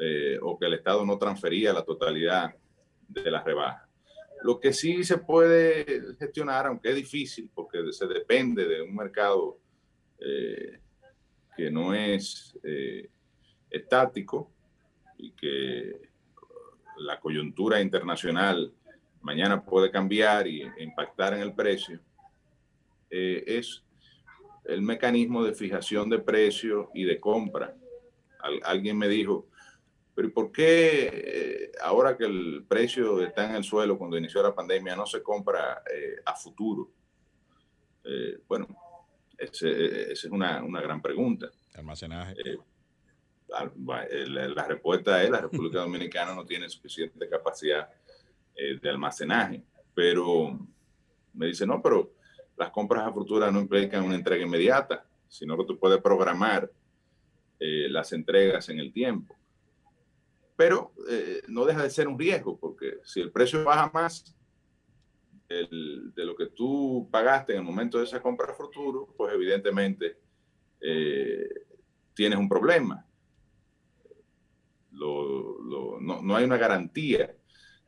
[SPEAKER 3] eh, o que el Estado no transfería la totalidad de la rebaja. Lo que sí se puede gestionar, aunque es difícil, porque se depende de un mercado eh, que no es eh, estático y que la coyuntura internacional mañana puede cambiar y impactar en el precio, eh, es el mecanismo de fijación de precio y de compra. alguien me dijo, pero ¿por qué eh, ahora que el precio está en el suelo cuando inició la pandemia no se compra a futuro? bueno, esa es una, una, gran pregunta.
[SPEAKER 1] Almacenaje.
[SPEAKER 3] Eh, eh, la, respuesta es la República [LAUGHS] Dominicana no tiene suficiente capacidad eh, de almacenaje, pero me dice, no, pero las compras a futuro no implican una entrega inmediata, sino que tú puedes programar las entregas en el tiempo. Pero no deja de ser un riesgo, porque si el precio baja más, de lo que tú pagaste en el momento de esa compra a futuro, pues evidentemente eh, tienes un problema. no, hay una garantía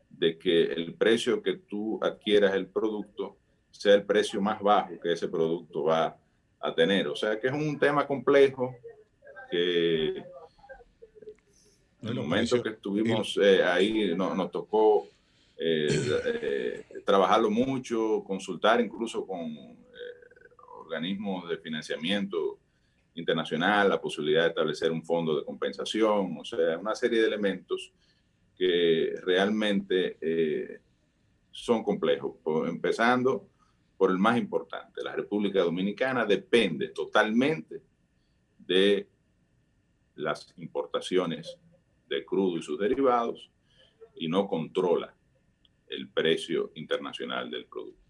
[SPEAKER 3] de que el precio que tú adquieras el producto sea el precio más bajo que ese producto va a tener. O sea que es un tema complejo que en el momento que estuvimos eh, ahí nos tocó eh, eh, trabajarlo mucho, consultar incluso con eh, organismos de financiamiento internacional, la posibilidad de establecer un fondo de compensación, o sea, una serie de elementos que realmente son complejos, empezando por el más importante. La República Dominicana depende totalmente de las importaciones de crudo y sus derivados y no controla el precio internacional del producto.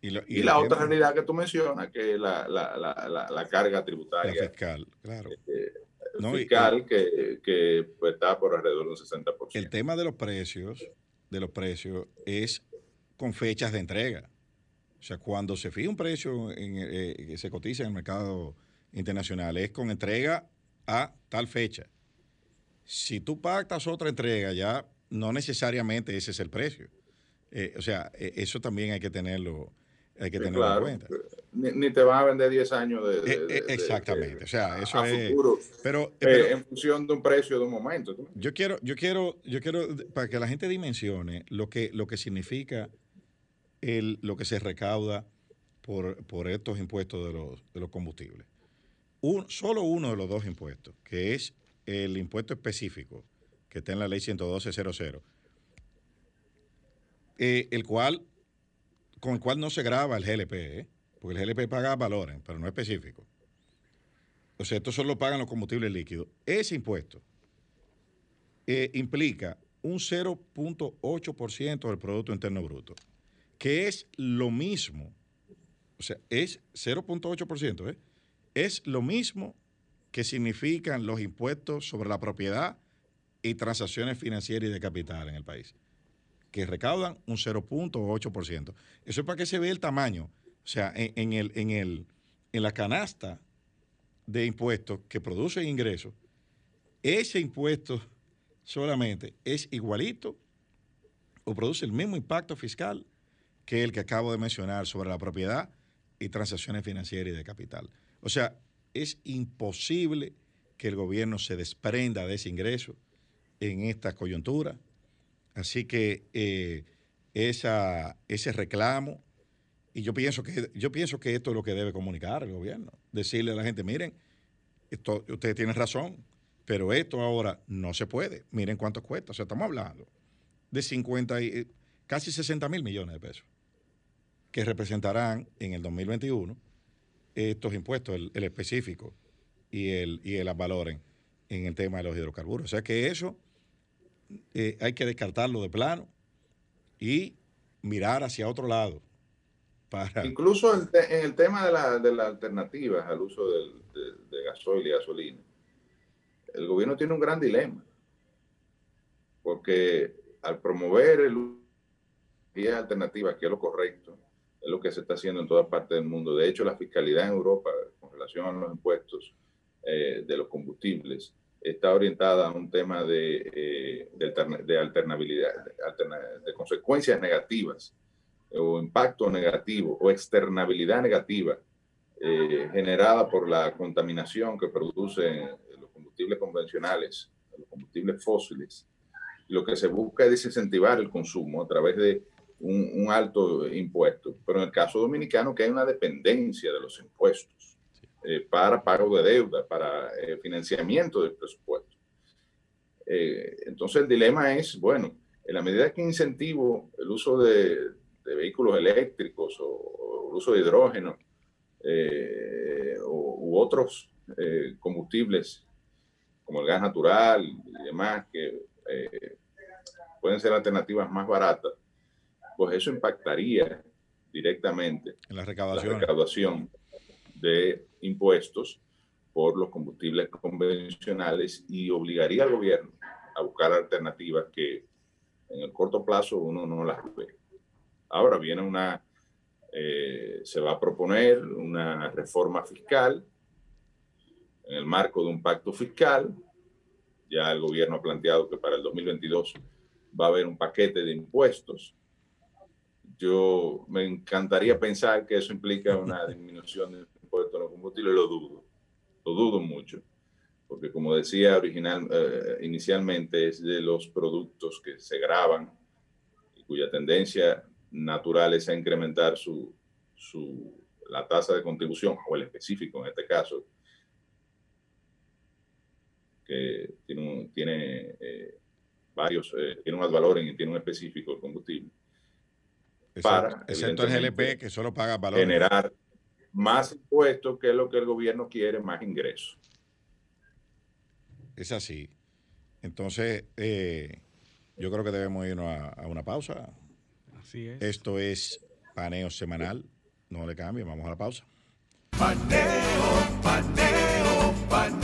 [SPEAKER 3] Y, la otra realidad que tú mencionas, que es la, la, la, la carga tributaria.
[SPEAKER 1] fiscal, claro.
[SPEAKER 3] Eh, fiscal que, que pues, está por alrededor del 60%.
[SPEAKER 1] El tema de los precios, de los precios es con fechas de entrega. O sea, cuando se fija un precio en, eh, que se cotiza en el mercado internacional, es con entrega a tal fecha. Si tú pactas otra entrega ya no necesariamente ese es el precio. Eh, o sea, e, eso también hay que tenerlo, hay que tenerlo en cuenta.
[SPEAKER 3] Ni, te van a vender 10 años de...
[SPEAKER 1] Eh, eh, exactamente, o sea, eso es...
[SPEAKER 3] Futuro, pero, en función de un precio de un momento.
[SPEAKER 1] Yo quiero, yo quiero, yo quiero, para que la gente dimensione lo que, lo que significa el, lo que se recauda por, por estos impuestos de los, de los combustibles. Un, solo uno de los dos impuestos, que es el impuesto específico que está en la ley 112.00, eh, el cual, con el cual no se graba el GLP, ¿eh? porque el GLP paga valores, pero no específico. o sea, esto solo pagan los combustibles líquidos, ese impuesto eh, implica un 0.8% del Producto Interno Bruto, que es lo mismo, o sea, es 0.8%, ¿eh? es lo mismo que significan los impuestos sobre la propiedad y transacciones financieras y de capital en el país, que recaudan un 0.8%. Eso es para que se vea el tamaño, o sea, en, el, en, el, en la canasta de impuestos que producen ingresos, ese impuesto solamente es igualito o produce el mismo impacto fiscal que el que acabo de mencionar sobre la propiedad y transacciones financieras y de capital. O sea, es imposible que el gobierno se desprenda de ese ingreso en esta coyuntura. Así que eh, ese reclamo, y yo pienso, que, yo pienso que esto es lo que debe comunicar el gobierno, decirle a la gente, miren, ustedes tienen razón, pero esto ahora no se puede. Miren cuánto cuesta. O sea, estamos hablando de 50 y casi 60 mil millones de pesos que representarán en el 2021 estos impuestos, el, específico y el, y el valoren en el tema de los hidrocarburos. O sea que eso eh, hay que descartarlo de plano y mirar hacia otro lado. Para...
[SPEAKER 3] Incluso en, el tema de, la, de las alternativas al uso del, de, gasoil y gasolina el gobierno tiene un gran dilema, porque al promover el vías alternativas, que es lo correcto, es lo que se está haciendo en toda parte del mundo. De hecho, la fiscalidad en Europa con relación a los impuestos eh, de los combustibles está orientada a un tema de, eh, de, alternabilidad, de, consecuencias negativas o impacto negativo o externabilidad negativa eh, generada por la contaminación que produce combustibles convencionales, los combustibles fósiles, lo que se busca es desincentivar el consumo a través de un, alto impuesto. Pero en el caso dominicano, que hay una dependencia de los impuestos eh, para pago de deuda, para eh, financiamiento del presupuesto. Eh, entonces el dilema es, bueno, en la medida que incentivo el uso de, vehículos eléctricos o, el uso de hidrógeno u otros combustibles como el gas natural y demás, que pueden ser alternativas más baratas, pues eso impactaría directamente
[SPEAKER 1] en la recaudación.
[SPEAKER 3] la recaudación de impuestos por los combustibles convencionales y obligaría al gobierno a buscar alternativas que en el corto plazo uno no las ve. Ahora viene una, eh, se va a proponer una reforma fiscal en el marco de un pacto fiscal. Ya el gobierno ha planteado que para el 2022 va a haber un paquete de impuestos. Yo me encantaría pensar que eso implica una [LAUGHS] disminución del impuesto a los combustibles, lo dudo, lo dudo mucho, porque como decía original, eh, inicialmente es de los productos que se graban y cuya tendencia natural es a incrementar su, su, la tasa de contribución, o el específico en este caso, que tiene, tiene eh, varios, eh, tiene un valores y tiene un específico combustible.
[SPEAKER 1] Para, excepto el GLP que solo paga valores.
[SPEAKER 3] Generar más impuestos, que es lo que el gobierno quiere, más ingresos.
[SPEAKER 1] Es así. Entonces, eh, yo creo que debemos irnos a, a, una pausa.
[SPEAKER 2] Así es.
[SPEAKER 1] Esto es paneo semanal. No le cambie, vamos a la pausa.
[SPEAKER 4] Paneo, paneo, paneo.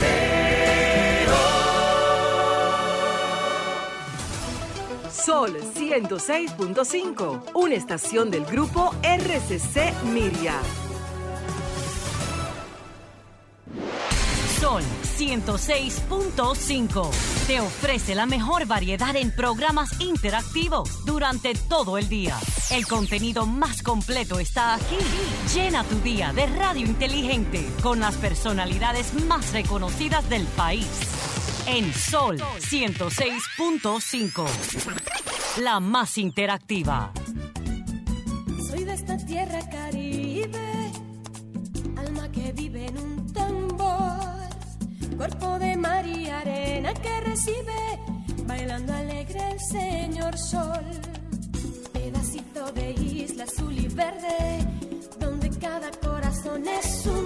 [SPEAKER 5] Sol 106.5, una estación del grupo RCC Miria.
[SPEAKER 6] Sol 106.5 te ofrece la mejor variedad en programas interactivos durante todo el día. El contenido más completo está aquí. Llena tu día de radio inteligente con las personalidades más reconocidas del país en Sol 106.5. La más interactiva.
[SPEAKER 7] Soy de esta tierra caribe, alma que vive en un tambor, cuerpo de mar y arena que recibe, bailando alegre el señor sol. Pedacito de isla azul y verde, donde cada corazón es un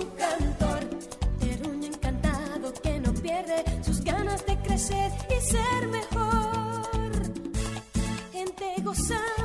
[SPEAKER 7] crecer y ser mejor, gente gozada.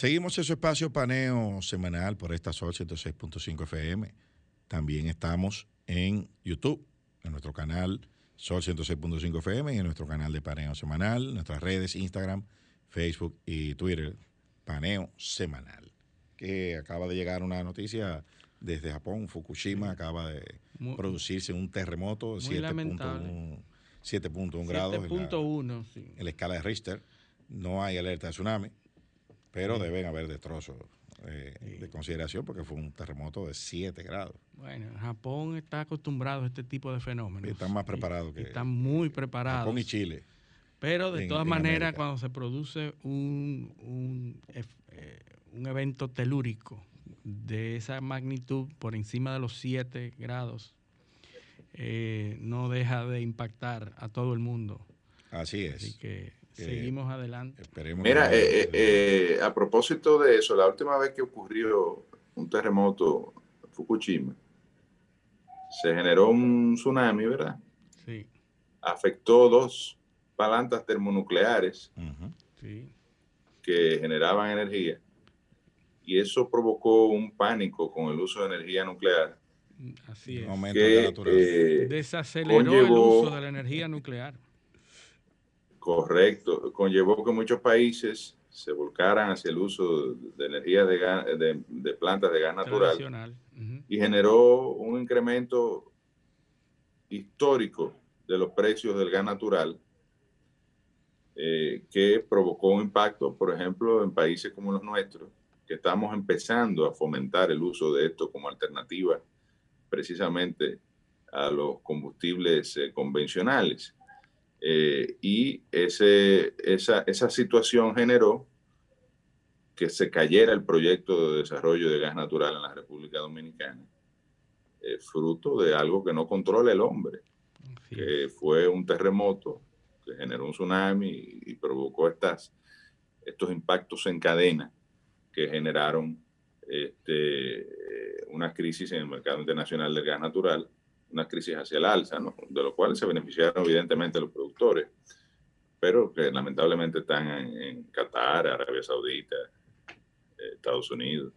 [SPEAKER 1] Seguimos ese espacio paneo semanal por esta Sol 106.5 FM. También estamos en YouTube, en nuestro canal Sol 106.5 FM y en nuestro canal de paneo semanal, nuestras redes Instagram, Facebook y Twitter, paneo semanal. Que acaba de llegar una noticia desde Japón, Fukushima acaba de
[SPEAKER 2] Muy-
[SPEAKER 1] producirse un terremoto de
[SPEAKER 2] muy
[SPEAKER 1] 7.1
[SPEAKER 2] lamentable.
[SPEAKER 1] 7.1 grados en la-
[SPEAKER 2] 7.1, sí.
[SPEAKER 1] en la escala de Richter. No hay alerta de tsunami, pero deben haber destrozos eh, de consideración porque fue un terremoto de 7 grados.
[SPEAKER 2] Bueno, Japón está acostumbrado a este tipo de fenómenos.
[SPEAKER 1] Y están más preparados que
[SPEAKER 2] Están muy preparados.
[SPEAKER 1] Japón y Chile.
[SPEAKER 2] Pero de
[SPEAKER 1] en-
[SPEAKER 2] todas
[SPEAKER 1] en
[SPEAKER 2] maneras,
[SPEAKER 1] América.
[SPEAKER 2] cuando se produce un, un, eh, un evento telúrico de esa magnitud por encima de los 7 grados, eh, no deja de impactar a todo el mundo.
[SPEAKER 1] Así es.
[SPEAKER 2] Así Que- seguimos adelante.
[SPEAKER 1] Esperemos
[SPEAKER 3] Mira,
[SPEAKER 1] que-
[SPEAKER 3] eh, eh, eh, a propósito de eso, la última vez que ocurrió un terremoto en Fukushima, se generó un tsunami, ¿verdad?
[SPEAKER 2] Sí,
[SPEAKER 3] Afectó dos plantas termonucleares
[SPEAKER 2] sí.
[SPEAKER 3] que generaban energía y eso provocó un pánico con el uso de energía nuclear
[SPEAKER 2] Así
[SPEAKER 1] Un
[SPEAKER 2] es.
[SPEAKER 1] aumento de gas
[SPEAKER 3] que eh,
[SPEAKER 2] Desaceleró el uso de la energía nuclear.
[SPEAKER 3] Correcto. Conllevó que muchos países se volcaran hacia el uso de energía de, gas- de- de plantas de gas natural. Y generó un incremento histórico de los precios del gas natural eh, que provocó un impacto, por ejemplo, en países como los nuestros, que estamos empezando a fomentar el uso de esto como alternativa precisamente a los combustibles eh, convencionales. Eh, y ese, esa, esa situación generó que se cayera el proyecto de desarrollo de gas natural en la República Dominicana, eh, fruto de algo que no controla el hombre, que fue un terremoto que generó un tsunami y, y provocó estas, estos impactos en cadena que generaron este, eh, una crisis en el mercado internacional del gas natural, una crisis hacia el alza, ¿no? de lo cual se beneficiaron evidentemente los productores, pero que lamentablemente están en, en Qatar, Arabia Saudita, eh, Estados Unidos,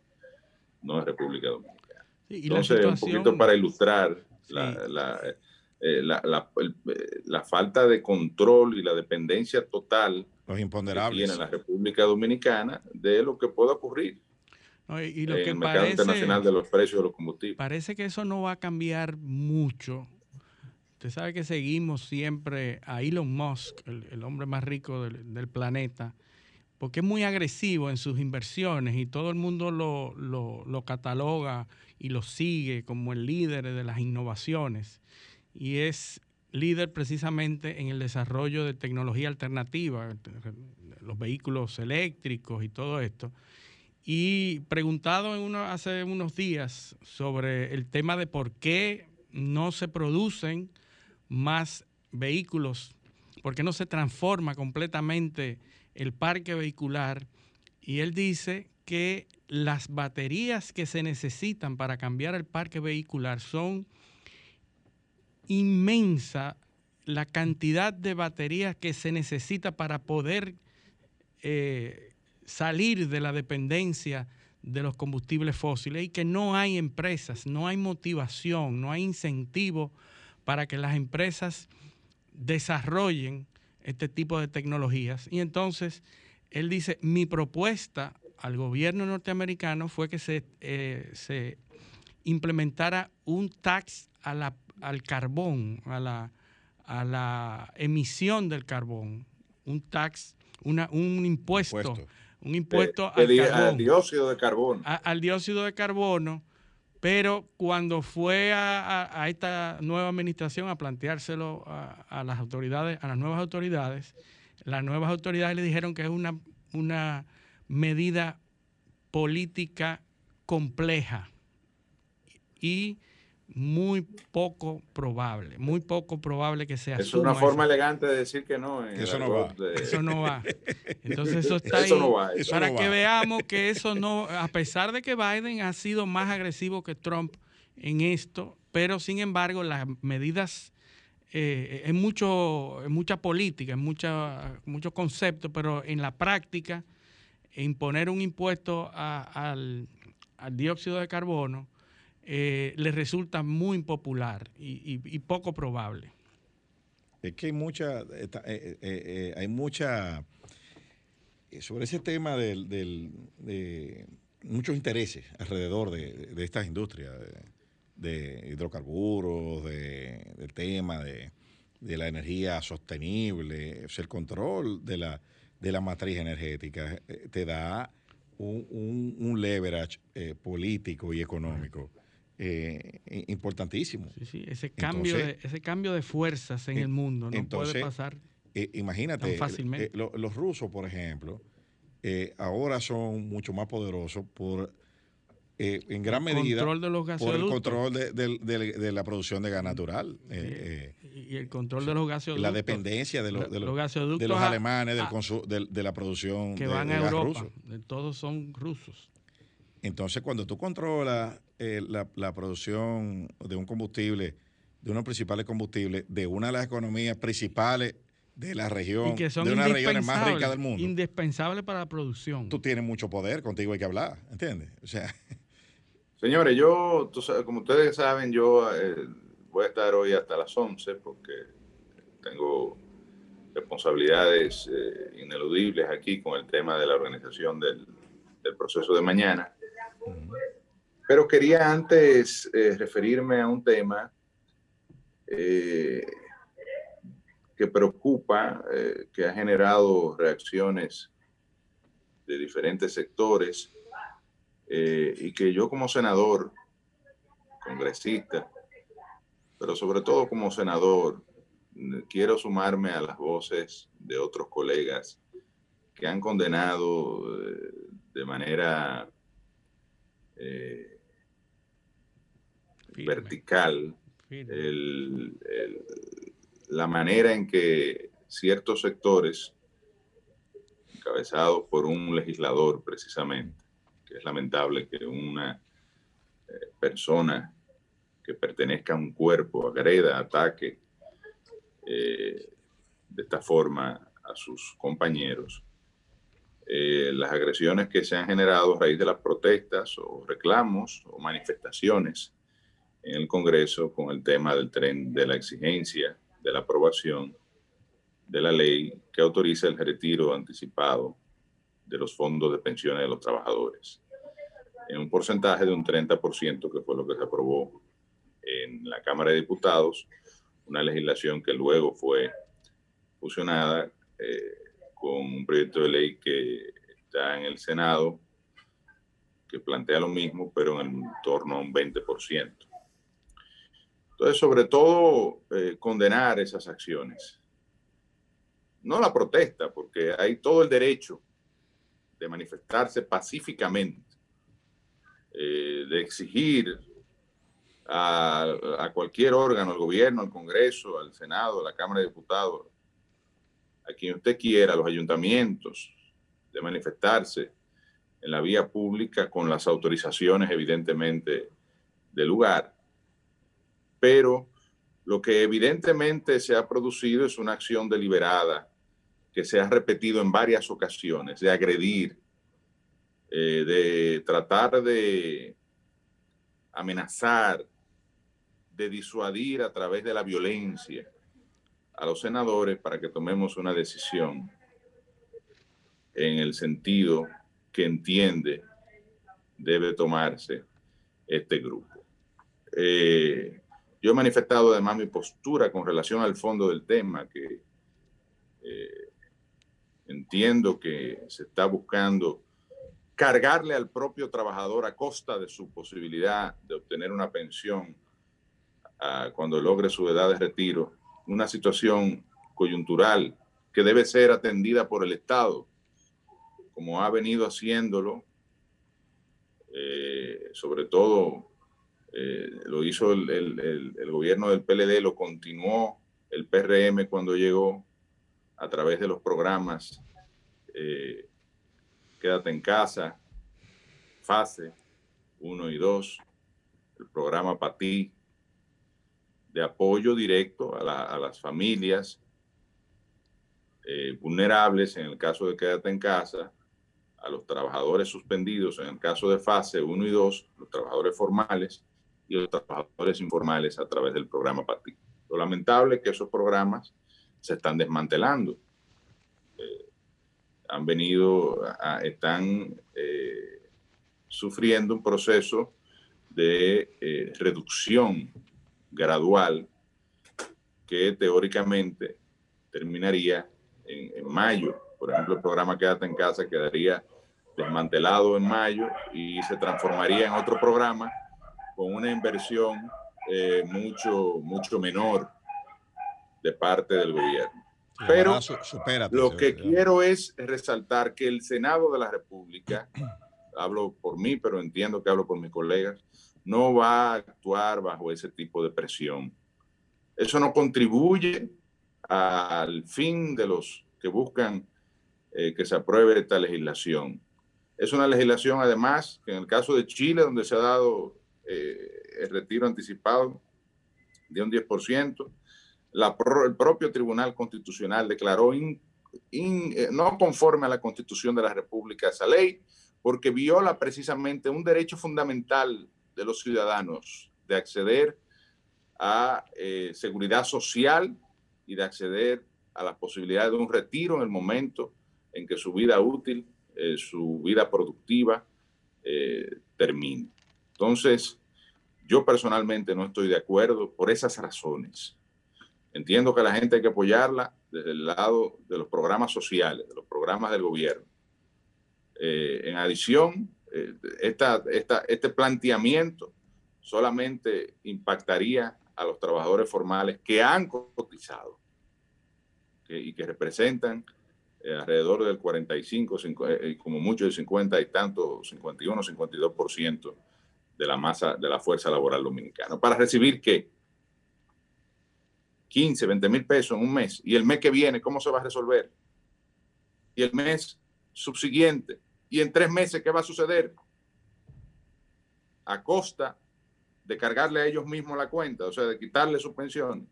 [SPEAKER 3] no en República Dominicana.
[SPEAKER 2] Sí, y la
[SPEAKER 3] Entonces, un poquito para ilustrar
[SPEAKER 2] Sí.
[SPEAKER 3] la, la, eh, la- la- el- la falta de control y la dependencia total
[SPEAKER 1] Los
[SPEAKER 3] que
[SPEAKER 1] imponderables.
[SPEAKER 3] tiene la República Dominicana de lo que pueda ocurrir
[SPEAKER 2] y- lo que
[SPEAKER 3] el mercado
[SPEAKER 2] parece,
[SPEAKER 3] internacional de los precios de los combustibles.
[SPEAKER 2] parece que eso no va a cambiar mucho. Usted sabe que seguimos siempre a Elon Musk, el, el hombre más rico del, del planeta, porque es muy agresivo en sus inversiones y todo el mundo lo, lo- lo cataloga y lo sigue como el líder de las innovaciones. Y es líder precisamente en el desarrollo de tecnología alternativa, los vehículos eléctricos y todo esto. Y preguntado hace unos días sobre el tema de por qué no se producen más vehículos, por qué no se transforma completamente el parque vehicular, y él dice que las baterías que se necesitan para cambiar el parque vehicular son inmensa la cantidad de baterías que se necesita para poder eh, salir de la dependencia de los combustibles fósiles y que no hay empresas, no hay motivación, no hay incentivo para que las empresas desarrollen este tipo de tecnologías. Y entonces él dice, mi propuesta al gobierno norteamericano fue que se, eh, se implementara un tax a la- al carbón, a la, a la emisión del carbón, un tax, una, un impuesto,
[SPEAKER 1] Impuesto.
[SPEAKER 2] Un impuesto
[SPEAKER 3] De-
[SPEAKER 2] al
[SPEAKER 3] de-
[SPEAKER 2] carbón
[SPEAKER 3] al dióxido de carbono.
[SPEAKER 2] a- al dióxido de carbono, pero cuando fue a, a- esta nueva administración a planteárselo a, a las autoridades, a las nuevas autoridades, las nuevas autoridades le dijeron que es una, una medida política compleja y muy poco probable, muy poco probable que sea.
[SPEAKER 3] Es una forma elegante de decir que no.
[SPEAKER 1] eso no va.
[SPEAKER 2] Eso no va. Entonces eso está ahí para que veamos que eso no, a pesar de que Biden ha sido más agresivo que Trump en esto, pero sin embargo las medidas eh, es mucho, mucha política, es mucha, mucho concepto, pero en la práctica imponer un impuesto al, al dióxido de carbono eh, le resulta muy impopular y, poco probable.
[SPEAKER 1] Es que hay mucha, eh, eh, hay mucha, sobre ese tema del, de muchos intereses alrededor de, estas industrias, de, hidrocarburos, del tema de, la energía sostenible, el control de la, de la matriz energética te da un, un, leverage político y económico eh, importantísimo.
[SPEAKER 2] Sí, sí, ese cambio, de, ese cambio de fuerzas en el mundo no puede pasar.
[SPEAKER 1] Eh, imagínate, fácilmente. Eh, los rusos, por ejemplo, ahora son mucho más poderosos por, en gran medida,
[SPEAKER 2] de los
[SPEAKER 1] por el control de, la producción de gas natural.
[SPEAKER 2] y el control de los gaseoductos.
[SPEAKER 1] La dependencia de, los, de los, alemanes de, la producción
[SPEAKER 2] que van a Europa. Todos son rusos.
[SPEAKER 1] Entonces, cuando tú controlas eh, la, producción de un combustible, de unos principales combustibles, de una de las economías principales de la región, de una de las regiones más ricas del mundo.
[SPEAKER 2] Indispensable para la producción.
[SPEAKER 1] Tú tienes mucho poder, contigo hay que hablar, ¿entiendes? O sea. [LAUGHS]
[SPEAKER 3] Señores, yo, como ustedes saben, yo eh, voy a estar hoy hasta las 11 porque tengo responsabilidades eh, ineludibles aquí con el tema de la organización del, del proceso de mañana. Pero quería antes eh, referirme a un tema eh, que preocupa, eh, que ha generado reacciones de diferentes sectores y que yo como senador, congresista, pero sobre todo como senador, quiero sumarme a las voces de otros colegas que han condenado de manera vertical la manera en que ciertos sectores, encabezados por un legislador precisamente, que es lamentable que una eh, persona que pertenezca a un cuerpo agreda, ataque eh, de esta forma a sus compañeros, eh, las agresiones que se han generado a raíz de las protestas o reclamos o manifestaciones en el Congreso con el tema del tren de la exigencia de la aprobación de la ley que autoriza el retiro anticipado de los fondos de pensiones de los trabajadores en un porcentaje de un 30%, que fue lo que se aprobó en la Cámara de Diputados, una legislación que luego fue fusionada eh, con un proyecto de ley que está en el Senado, que plantea lo mismo, pero en torno a un 20%. Entonces, sobre todo, eh, condenar esas acciones. No la protesta, porque hay todo el derecho de manifestarse pacíficamente, eh, de exigir a, a, cualquier órgano, al gobierno, al Congreso, al Senado, a la Cámara de Diputados, a quien usted quiera, a los ayuntamientos, de manifestarse en la vía pública con las autorizaciones, evidentemente, del lugar. Pero lo que evidentemente se ha producido es una acción deliberada que se ha repetido en varias ocasiones, de agredir, eh, de tratar de amenazar, de disuadir a través de la violencia a los senadores para que tomemos una decisión en el sentido que entiende debe tomarse este grupo. Eh, yo he manifestado además mi postura con relación al fondo del tema, que eh, entiendo que se está buscando cargarle al propio trabajador a costa de su posibilidad de obtener una pensión cuando logre su edad de retiro una situación coyuntural que debe ser atendida por el Estado como ha venido haciéndolo, eh, sobre todo eh, lo hizo el, gobierno del PLD, lo continuó el PRM cuando llegó a través de los programas eh, Quédate en casa, fase 1 y 2, el programa PATI, de apoyo directo a, las familias vulnerables en el caso de Quédate en casa, a los trabajadores suspendidos en el caso de fase 1 y 2, los trabajadores formales y los trabajadores informales a través del programa PATI. Lo lamentable es que esos programas se están desmantelando. Eh, han venido, están eh, sufriendo un proceso de eh, reducción gradual que teóricamente terminaría en, en, mayo. Por ejemplo, el programa Quédate en Casa quedaría desmantelado en mayo y se transformaría en otro programa con una inversión eh, mucho, mucho menor de parte del gobierno. Pero lo que quiero es resaltar que el Senado de la República, [CLEARS THROAT] hablo por mí, pero entiendo que hablo por mis colegas, no va a actuar bajo ese tipo de presión. Eso no contribuye al fin de los que buscan eh, que se apruebe esta legislación. Es una legislación, además, que en el caso de Chile, donde se ha dado eh, el retiro anticipado de un 10%, la, el propio Tribunal Constitucional declaró eh, no conforme a la Constitución de la República esa ley, porque viola precisamente un derecho fundamental de los ciudadanos de acceder a eh, seguridad social y de acceder a la posibilidad de un retiro en el momento en que su vida útil eh, su vida productiva eh, termine. Entonces, yo personalmente no estoy de acuerdo por esas razones. Entiendo que la gente hay que apoyarla desde el lado de los programas sociales, de los programas del gobierno. Eh, en adición, esta, este planteamiento solamente impactaría a los trabajadores formales que han cotizado y que representan eh, alrededor del 45, eh, como mucho del 50 y tanto, 51, 52% de la masa de la fuerza laboral dominicana. Para recibir qué? 15, 20 mil pesos en un mes. Y el mes que viene, ¿cómo se va a resolver? Y el mes subsiguiente. Y en tres meses, ¿qué va a suceder? A costa de cargarle a ellos mismos la cuenta, o sea, de quitarle su pensión.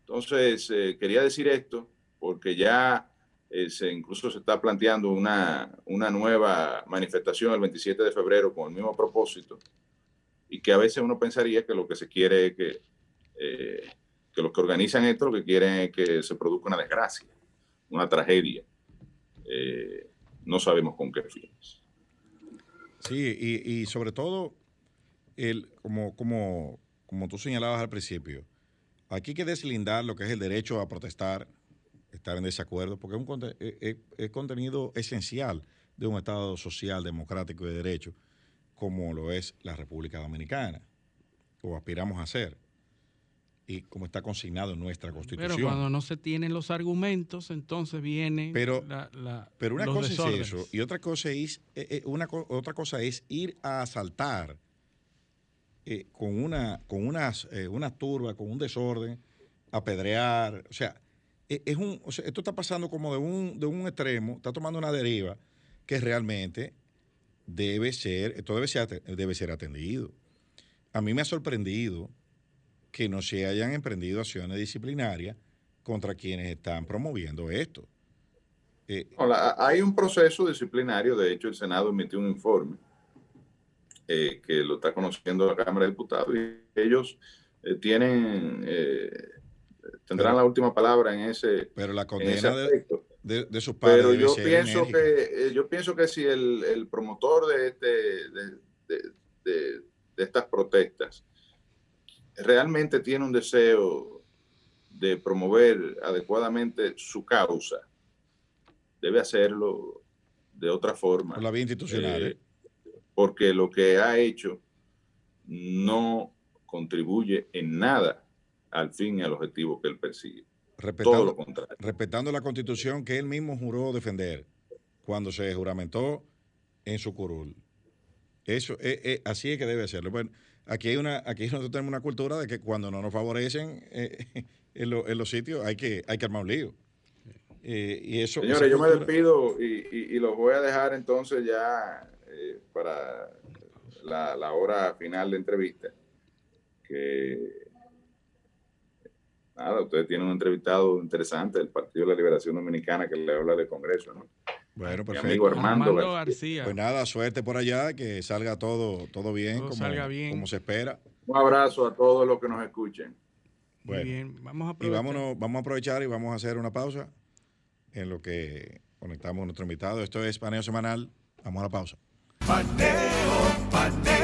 [SPEAKER 3] Entonces, eh, quería decir esto porque ya eh, se, incluso se está planteando una, una nueva manifestación el 27 de febrero con el mismo propósito y que a veces uno pensaría que lo que se quiere es que, eh, que los que organizan esto lo que quieren es que se produzca una desgracia, una tragedia. Eh, no sabemos con qué fines.
[SPEAKER 1] Sí, y, y sobre todo, el, como, como, como tú señalabas al principio, aquí hay que deslindar lo que es el derecho a protestar estar en desacuerdo, porque es un es, contenido esencial de un Estado social, democrático y de derecho, como lo es la República Dominicana, o aspiramos a ser, y como está consignado en nuestra Constitución.
[SPEAKER 2] Pero cuando no se tienen los argumentos, entonces viene
[SPEAKER 1] pero, Pero una cosa es eso, y otra cosa es, eh, eh, una, otra cosa es ir a asaltar eh, con una, con unas, una turba, con un desorden, apedrear, o sea, es un, esto está pasando como de un, de un extremo, está tomando una deriva que realmente debe ser, esto debe ser, debe ser atendido. A mí me ha sorprendido que no se hayan emprendido acciones disciplinarias contra quienes están promoviendo esto.
[SPEAKER 3] Eh, Hola, hay un proceso disciplinario, de hecho el Senado emitió un informe eh, que lo está conociendo la Cámara de Diputados y ellos eh, tienen tendrán la última palabra en ese
[SPEAKER 1] Pero la condena de, de, sus
[SPEAKER 3] padres. Pero yo pienso, que, eh, yo pienso que si el, promotor de, este, de, estas protestas realmente tiene un deseo de promover adecuadamente su causa, debe hacerlo de otra forma.
[SPEAKER 1] Por la vía institucional.
[SPEAKER 3] Eh, porque lo que ha hecho no contribuye en nada al fin y al objetivo que él persigue.
[SPEAKER 1] Respetando, Todo lo contrario. Respetando la constitución que él mismo juró defender. cuando se juramentó en su curul. Eso, eh, eh, así es que debe serlo. Bueno, aquí hay una, aquí nosotros tenemos una cultura de que cuando no nos favorecen eh, [LAUGHS] en, los sitios hay que, hay que armar un lío. y eso,
[SPEAKER 3] Señores, yo me despido y, los voy a dejar entonces ya para la, la, hora final de entrevista. Que nada, ustedes tienen un entrevistado interesante del Partido de la Liberación Dominicana que le habla del Congreso, ¿no?
[SPEAKER 1] Bueno, perfecto.
[SPEAKER 3] Mi amigo Armando, García.
[SPEAKER 1] Pues nada, suerte por allá, que salga todo, todo bien, como, como se espera.
[SPEAKER 3] Un abrazo a todos los que nos escuchen.
[SPEAKER 2] Muy bien, vamos a
[SPEAKER 1] aprovechar. Y vamos a aprovechar y vamos a hacer una pausa en lo que conectamos a nuestro invitado. Esto es Paneo Semanal. Vamos a la pausa.
[SPEAKER 4] Paneo, paneo,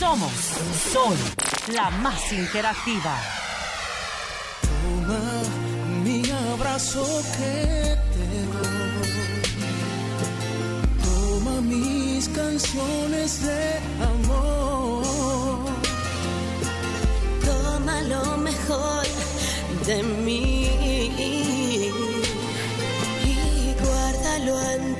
[SPEAKER 6] Somos Sol, la más interactiva.
[SPEAKER 4] Toma mi abrazo que te doy. Toma mis canciones de amor.
[SPEAKER 7] Toma lo mejor de mí y guárdalo en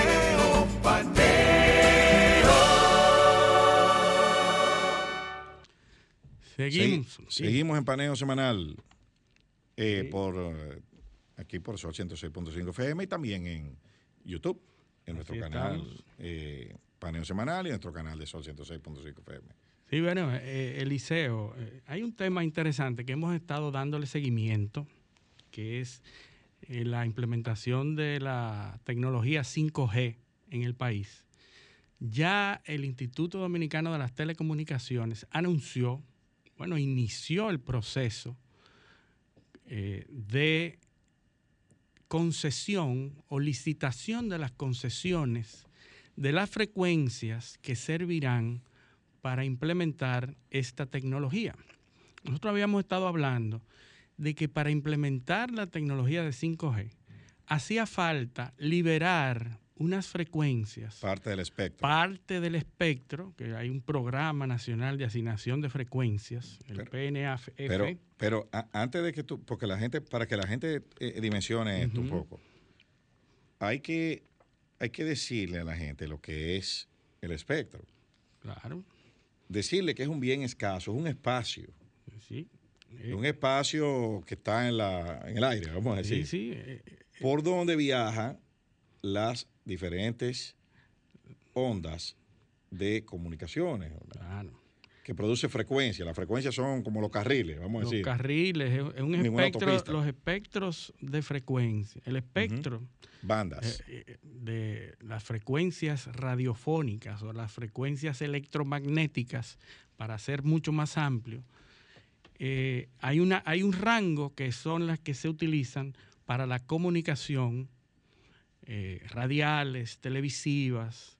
[SPEAKER 1] Seguimos. seguimos en paneo semanal eh, por eh, aquí por Sol 106.5 FM y también en YouTube, en nuestro canal eh, Paneo Semanal y en nuestro canal de Sol 106.5 FM.
[SPEAKER 2] Sí, bueno, Eliseo, hay un tema interesante que hemos estado dándole seguimiento, que es la implementación de la tecnología 5G en el país, ya el Instituto Dominicano de las Telecomunicaciones anunció, bueno, inició el proceso eh, de concesión o licitación de las concesiones de las frecuencias que servirán para implementar esta tecnología. Nosotros habíamos estado hablando de que para implementar la tecnología de 5G hacía falta liberar unas frecuencias.
[SPEAKER 1] Parte del espectro.
[SPEAKER 2] Parte del espectro, que hay un programa nacional de asignación de frecuencias, el PNAF.
[SPEAKER 1] Pero, pero antes de que tú, porque la gente, para que la gente eh, dimensione esto un poco, hay que, hay que decirle a la gente lo que es el espectro.
[SPEAKER 2] Claro.
[SPEAKER 1] Decirle que es un bien escaso, es un espacio.
[SPEAKER 2] Sí
[SPEAKER 1] un espacio que está en, la, en el aire, vamos a decir. Sí, eh, eh, por donde viajan las diferentes ondas de comunicaciones. Que produce frecuencia. Las frecuencias son como los carriles, vamos a decir.
[SPEAKER 2] Los carriles, es un espectro, los espectros de frecuencia. El espectro.
[SPEAKER 1] Bandas.
[SPEAKER 2] Eh, de las frecuencias radiofónicas o las frecuencias electromagnéticas, para ser mucho más amplio, eh, hay, una, hay un rango que son las que se utilizan para la comunicación, eh, radiales, televisivas,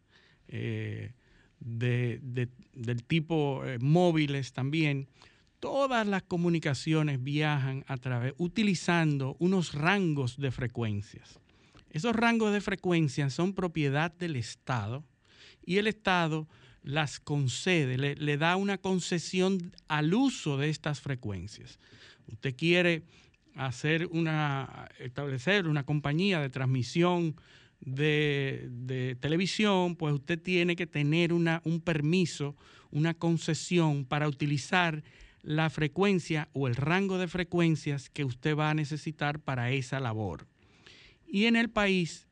[SPEAKER 2] eh, del tipo eh, móviles también, todas las comunicaciones viajan a través, utilizando unos rangos de frecuencias. Esos rangos de frecuencias son propiedad del Estado y el Estado las concede, le, da una concesión al uso de estas frecuencias. Usted quiere hacer una, establecer una compañía de transmisión de, televisión, pues usted tiene que tener una, un permiso, una concesión para utilizar la frecuencia o el rango de frecuencias que usted va a necesitar para esa labor. Y en el país,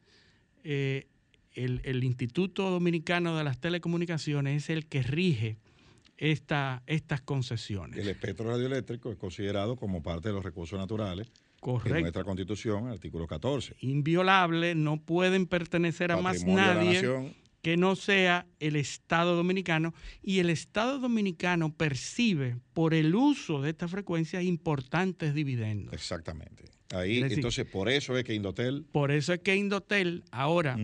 [SPEAKER 2] eh, el, Instituto Dominicano de las Telecomunicaciones es el que rige esta, estas concesiones.
[SPEAKER 1] El espectro radioeléctrico es considerado como parte de los recursos naturales Correcto. En nuestra constitución, artículo 14.
[SPEAKER 2] Inviolable, no pueden pertenecer a más nadie que no sea el Estado dominicano y el Estado dominicano percibe por el uso de esta frecuencia importantes dividendos.
[SPEAKER 1] Exactamente. Ahí, entonces, por eso es que Indotel.
[SPEAKER 2] Por eso es que Indotel ahora,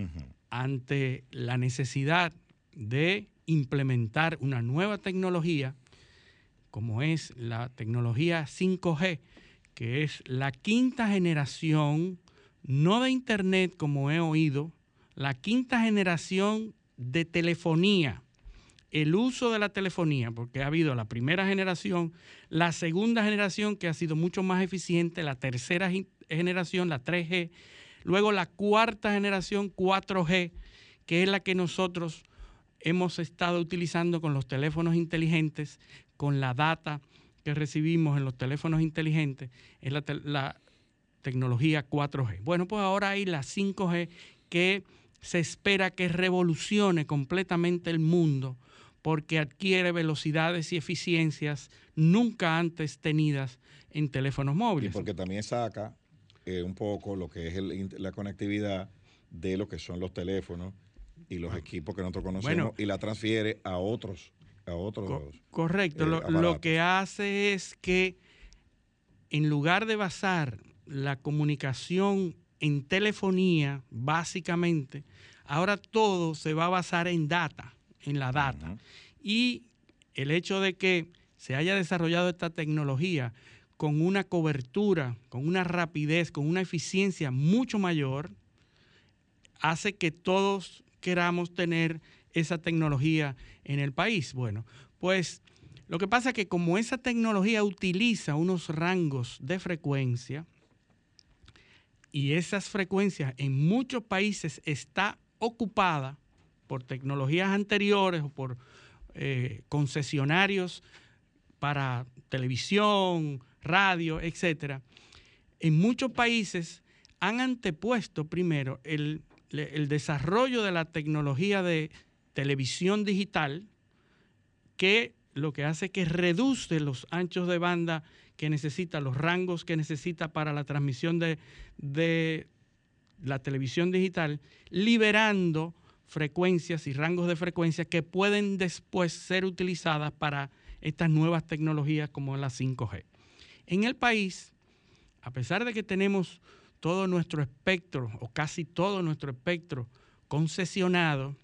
[SPEAKER 2] ante la necesidad de implementar una nueva tecnología, como es la tecnología 5G, que es la quinta generación, no de Internet como he oído, la quinta generación de telefonía, el uso de la telefonía, porque ha habido la primera generación, la segunda generación que ha sido mucho más eficiente, la tercera generación, la 3G, luego la cuarta generación, 4G, que es la que nosotros hemos estado utilizando con los teléfonos inteligentes, con la data que recibimos en los teléfonos inteligentes es la, tecnología 4G. Bueno, pues ahora hay la 5G que se espera que revolucione completamente el mundo porque adquiere velocidades y eficiencias nunca antes tenidas en teléfonos móviles.
[SPEAKER 1] Y porque también saca eh, un poco lo que es la conectividad de lo que son los teléfonos y los equipos que nosotros conocemos y la transfiere a otros a otros.
[SPEAKER 2] correcto. Eh, lo, que hace es que en lugar de basar la comunicación en telefonía, básicamente, ahora todo se va a basar en data, en la data. Y el hecho de que se haya desarrollado esta tecnología con una cobertura, con una rapidez, con una eficiencia mucho mayor, hace que todos queramos tener esa tecnología en el país. Bueno, pues lo que pasa es que como esa tecnología utiliza unos rangos de frecuencia y esas frecuencias en muchos países está ocupada por tecnologías anteriores o por eh, concesionarios para televisión, radio, etcétera, en muchos países han antepuesto primero el, el desarrollo de la tecnología de televisión digital que lo que hace que reduce los anchos de banda que necesita, los rangos que necesita para la transmisión de, de la televisión digital, liberando frecuencias y rangos de frecuencias que pueden después ser utilizadas para estas nuevas tecnologías como la 5G. En el país, a pesar de que tenemos todo nuestro espectro o casi todo nuestro espectro concesionado,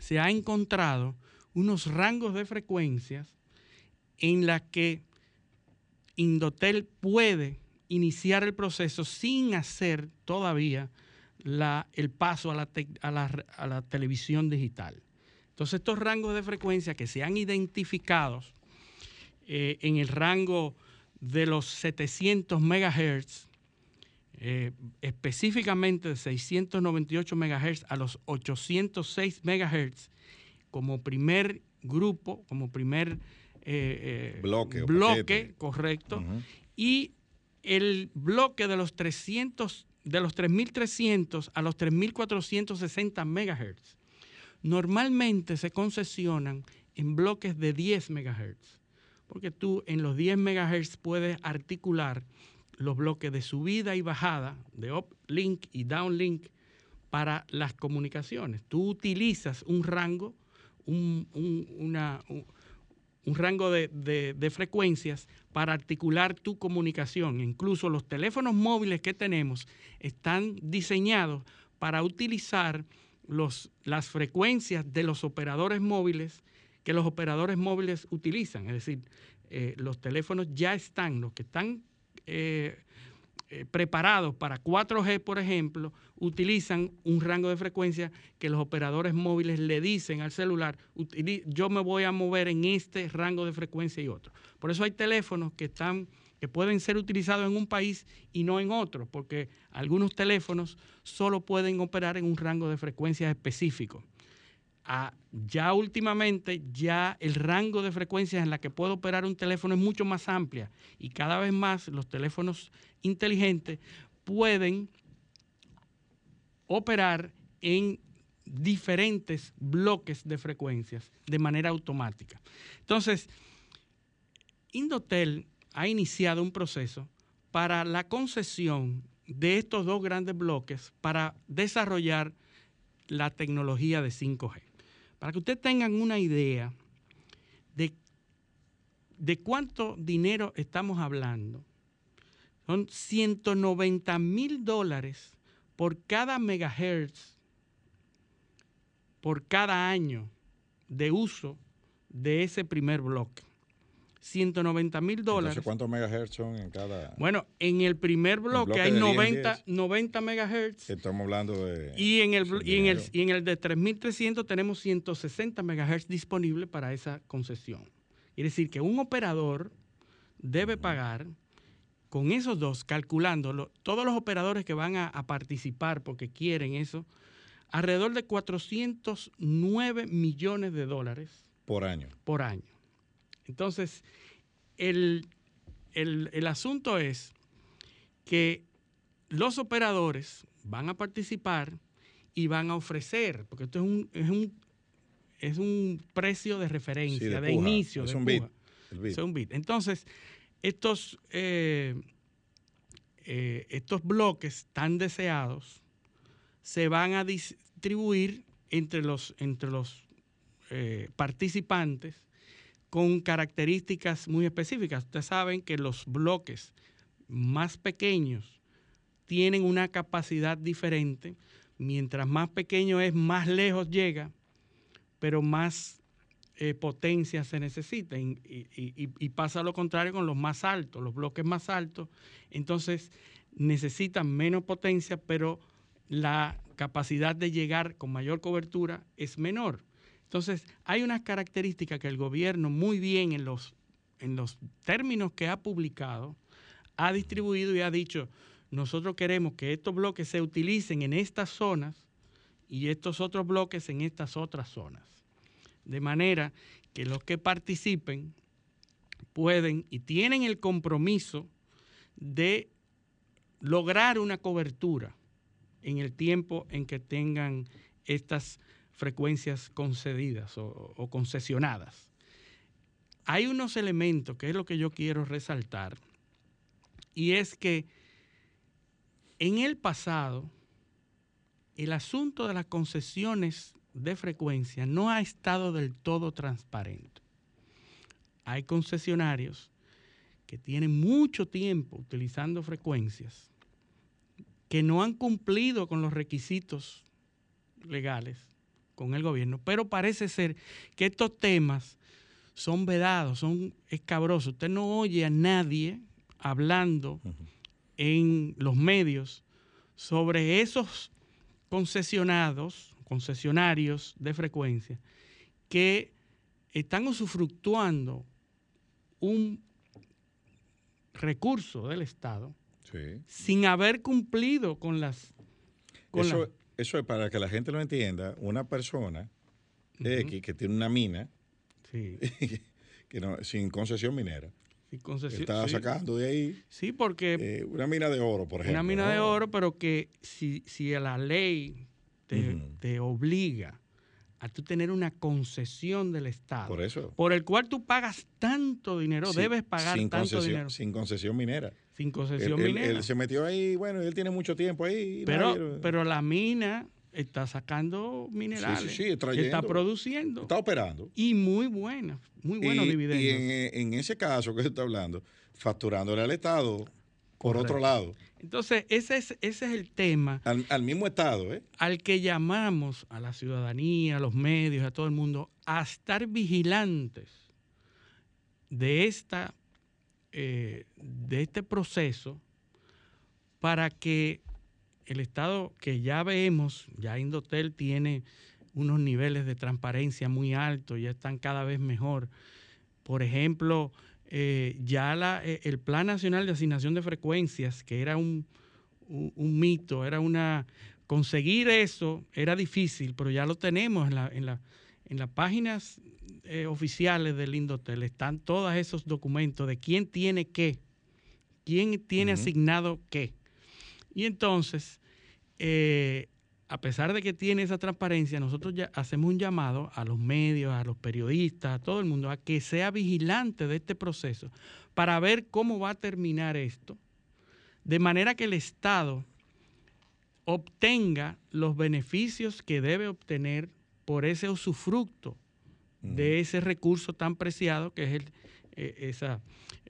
[SPEAKER 2] se ha encontrado unos rangos de frecuencias en la que Indotel puede iniciar el proceso sin hacer todavía el paso a la, televisión digital. Entonces estos rangos de frecuencia que se han identificado eh, en el rango de los 700 MHz, eh, específicamente de 698 MHz a los 806 MHz, como primer grupo, como primer eh,
[SPEAKER 1] eh, bloque,
[SPEAKER 2] bloque correcto, y el bloque de los 300, de los 3.300 a los 3.460 MHz, normalmente se concesionan en bloques de 10 MHz, porque tú en los 10 MHz puedes articular los bloques de subida y bajada, de uplink y downlink para las comunicaciones. Tú utilizas un rango, un, rango de, frecuencias para articular tu comunicación. Incluso los teléfonos móviles que tenemos están diseñados para utilizar los, las frecuencias de los operadores móviles que los operadores móviles utilizan. Es decir, eh, los teléfonos ya están, los que están eh, eh, preparados para 4G, por ejemplo, utilizan un rango de frecuencia que los operadores móviles le dicen al celular, yo me voy a mover en este rango de frecuencia y otro. Por eso hay teléfonos que están que pueden ser utilizados en un país y no en otro, porque algunos teléfonos solo pueden operar en un rango de frecuencia específico ya últimamente ya el rango de frecuencias en la que puede operar un teléfono es mucho más amplia y cada vez más los teléfonos inteligentes pueden operar en diferentes bloques de frecuencias de manera automática. Entonces, Indotel ha iniciado un proceso para la concesión de estos dos grandes bloques para desarrollar la tecnología de 5G. Para que ustedes tengan una idea de, de cuánto dinero estamos hablando, son 190 mil dólares por cada megahertz por cada año de uso de ese primer bloque. 190 mil dólares.
[SPEAKER 1] ¿cuántos megahertz son en cada?
[SPEAKER 2] Bueno, en el primer bloque, hay 90, 90 megahertz.
[SPEAKER 1] Estamos hablando de.
[SPEAKER 2] Y en el, y en el, y en el de 3300 tenemos 160 megahertz disponibles para esa concesión. Es decir, que un operador debe pagar con esos dos, calculándolo, todos los operadores que van a, a participar porque quieren eso, alrededor de 409 millones de dólares.
[SPEAKER 1] Por año.
[SPEAKER 2] Por año. Entonces, el, asunto es que los operadores van a participar y van a ofrecer, porque esto es un, es un, es un precio de referencia, de, inicio.
[SPEAKER 1] Es
[SPEAKER 2] de
[SPEAKER 1] un bit.
[SPEAKER 2] Es un. Entonces, estos, eh, eh, estos bloques tan deseados se van a distribuir entre los, entre los eh, participantes con características muy específicas. Ustedes saben que los bloques más pequeños tienen una capacidad diferente. Mientras más pequeño es, más lejos llega, pero más eh, potencia se necesita. Y, y, pasa lo contrario con los más altos, los bloques más altos. Entonces necesitan menos potencia, pero la capacidad de llegar con mayor cobertura es menor. Entonces, hay unas características que el gobierno muy bien en los, en los términos que ha publicado, ha distribuido y ha dicho, nosotros queremos que estos bloques se utilicen en estas zonas y estos otros bloques en estas otras zonas. De manera que los que participen pueden y tienen el compromiso de lograr una cobertura en el tiempo en que tengan estas frecuencias concedidas o, concesionadas. Hay unos elementos que es lo que yo quiero resaltar y es que en el pasado el asunto de las concesiones de frecuencia no ha estado del todo transparente. Hay concesionarios que tienen mucho tiempo utilizando frecuencias que no han cumplido con los requisitos legales con el gobierno, pero parece ser que estos temas son vedados, son escabrosos. Usted no oye a nadie hablando en los medios sobre esos concesionados, concesionarios de frecuencia, que están usufructuando un recurso del Estado sin haber cumplido con las...
[SPEAKER 1] Eso es para que la gente lo entienda. Una persona X que tiene una mina [LAUGHS] que no, sin concesión minera. Sin concesión, está sacando de ahí.
[SPEAKER 2] Sí, porque.
[SPEAKER 1] Eh, una mina de oro, por ejemplo.
[SPEAKER 2] Una mina de oro, pero que si, si la ley te, obliga a tú tener una concesión del Estado.
[SPEAKER 1] Por eso.
[SPEAKER 2] Por el cual tú pagas tanto dinero, debes pagar tanto dinero.
[SPEAKER 1] Sin concesión minera.
[SPEAKER 2] Sin concesión minera.
[SPEAKER 1] Él, se metió ahí, bueno, él tiene mucho tiempo ahí.
[SPEAKER 2] Pero, pero la mina está sacando minerales. Sí, sí, sí, está produciendo.
[SPEAKER 1] Está operando.
[SPEAKER 2] Y muy buena, muy buenos dividendos.
[SPEAKER 1] Y en, ese caso que se está hablando, facturándole al Estado por otro lado.
[SPEAKER 2] Entonces, ese es, ese es el tema.
[SPEAKER 1] Al, mismo Estado, ¿eh?
[SPEAKER 2] Al que llamamos a la ciudadanía, a los medios, a todo el mundo, a estar vigilantes de, esta, eh, de este proceso para que el Estado, que ya vemos, ya Indotel tiene unos niveles de transparencia muy altos, ya están cada vez mejor. Por ejemplo, eh, ya la, eh, el Plan Nacional de Asignación de Frecuencias, que era un, mito, era una... Conseguir eso era difícil, pero ya lo tenemos en, la, en, la, en las páginas eh, oficiales del Indotel. Están todos esos documentos de quién tiene qué, quién tiene asignado qué. Y entonces, a pesar de que tiene esa transparencia, nosotros ya hacemos un llamado a los medios, a los periodistas, a todo el mundo, a que sea vigilante de este proceso para ver cómo va a terminar esto, de manera que el Estado obtenga los beneficios que debe obtener por ese usufructo de ese recurso tan preciado que es el, eh, esa,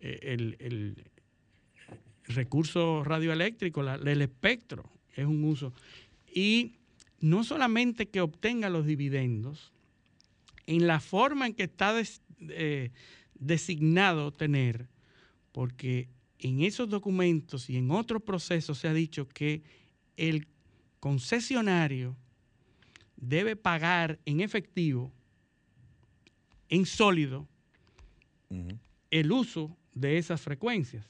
[SPEAKER 2] eh, el, recurso radioeléctrico, el espectro, es un uso y no solamente que obtenga los dividendos, en la forma en que está eh, designado tener, porque en esos documentos y en otros procesos se ha dicho que el concesionario debe pagar en efectivo, en sólido, el uso de esas frecuencias.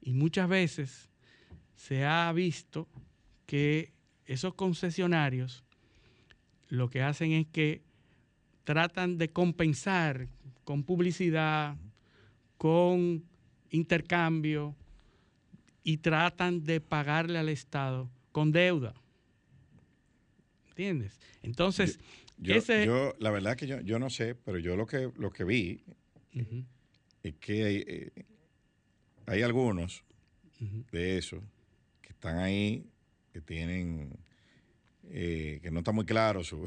[SPEAKER 2] Y muchas veces se ha visto que esos concesionarios lo que hacen es que tratan de compensar con publicidad, con intercambio y tratan de pagarle al Estado con deuda. ¿Entiendes? Entonces,
[SPEAKER 1] yo, la verdad que yo, yo no sé, pero yo lo que, lo que vi es que hay, eh, hay algunos de esos que están ahí que tienen, eh, que no está muy claro [LAUGHS] su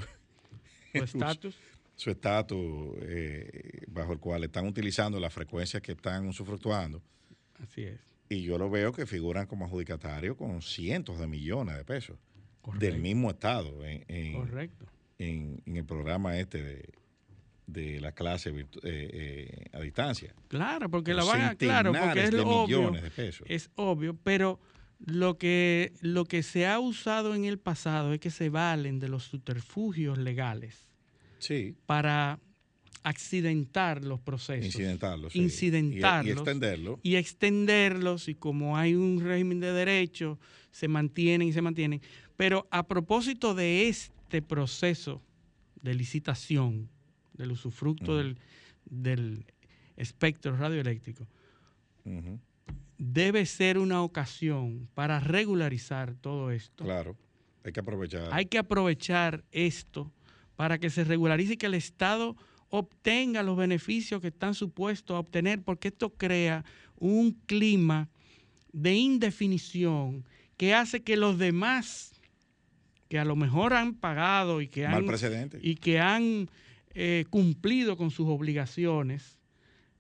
[SPEAKER 2] estatus.
[SPEAKER 1] su estatus eh, bajo el cual están utilizando las frecuencias que están usufructuando.
[SPEAKER 2] Así es.
[SPEAKER 1] Y yo lo veo que figuran como adjudicatarios con cientos de millones de pesos del mismo Estado en,
[SPEAKER 2] Correcto.
[SPEAKER 1] En, el programa este de, la clase eh, a distancia.
[SPEAKER 2] Claro, porque la van a, claro, porque es obvio, de pesos. Es obvio, pero lo que, lo que se ha usado en el pasado es que se valen de los subterfugios legales para accidentar los procesos.
[SPEAKER 1] Incidentarlos.
[SPEAKER 2] Incidentarlos.
[SPEAKER 1] Y, extenderlos.
[SPEAKER 2] Y extenderlos. Y como hay un régimen de derechos, se mantienen y se mantienen. Pero a propósito de este proceso de licitación, del usufructo del, del espectro radioeléctrico, debe ser una ocasión para regularizar todo esto.
[SPEAKER 1] Claro, hay que aprovechar.
[SPEAKER 2] Hay que aprovechar esto para que se regularice y que el Estado obtenga los beneficios que están supuestos a obtener, porque esto crea un clima de indefinición que hace que los demás, que a lo mejor han pagado y que han, Y que han eh, cumplido con sus obligaciones,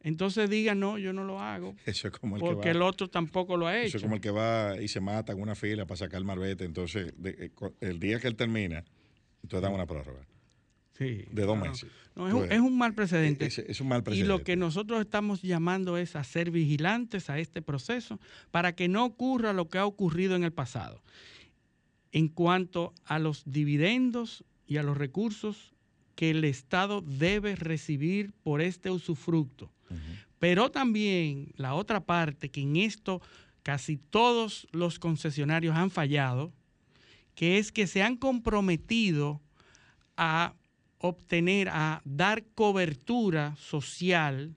[SPEAKER 2] entonces diga, no, yo no lo hago. [LAUGHS]
[SPEAKER 1] Eso es como el
[SPEAKER 2] porque
[SPEAKER 1] que
[SPEAKER 2] el otro tampoco lo ha hecho.
[SPEAKER 1] Eso es como el que va y se mata en una fila para sacar el marbete. Entonces, eh, el día que él termina, entonces dan una prórroga.
[SPEAKER 2] Sí.
[SPEAKER 1] De dos meses.
[SPEAKER 2] No, es, un, mal precedente.
[SPEAKER 1] Es, un mal precedente.
[SPEAKER 2] Y lo que nosotros estamos llamando es a ser vigilantes a este proceso para que no ocurra lo que ha ocurrido en el pasado. En cuanto a los dividendos y a los recursos que el Estado debe recibir por este usufructo pero también la otra parte, que en esto casi todos los concesionarios han fallado, que es que se han comprometido a obtener, a dar cobertura social,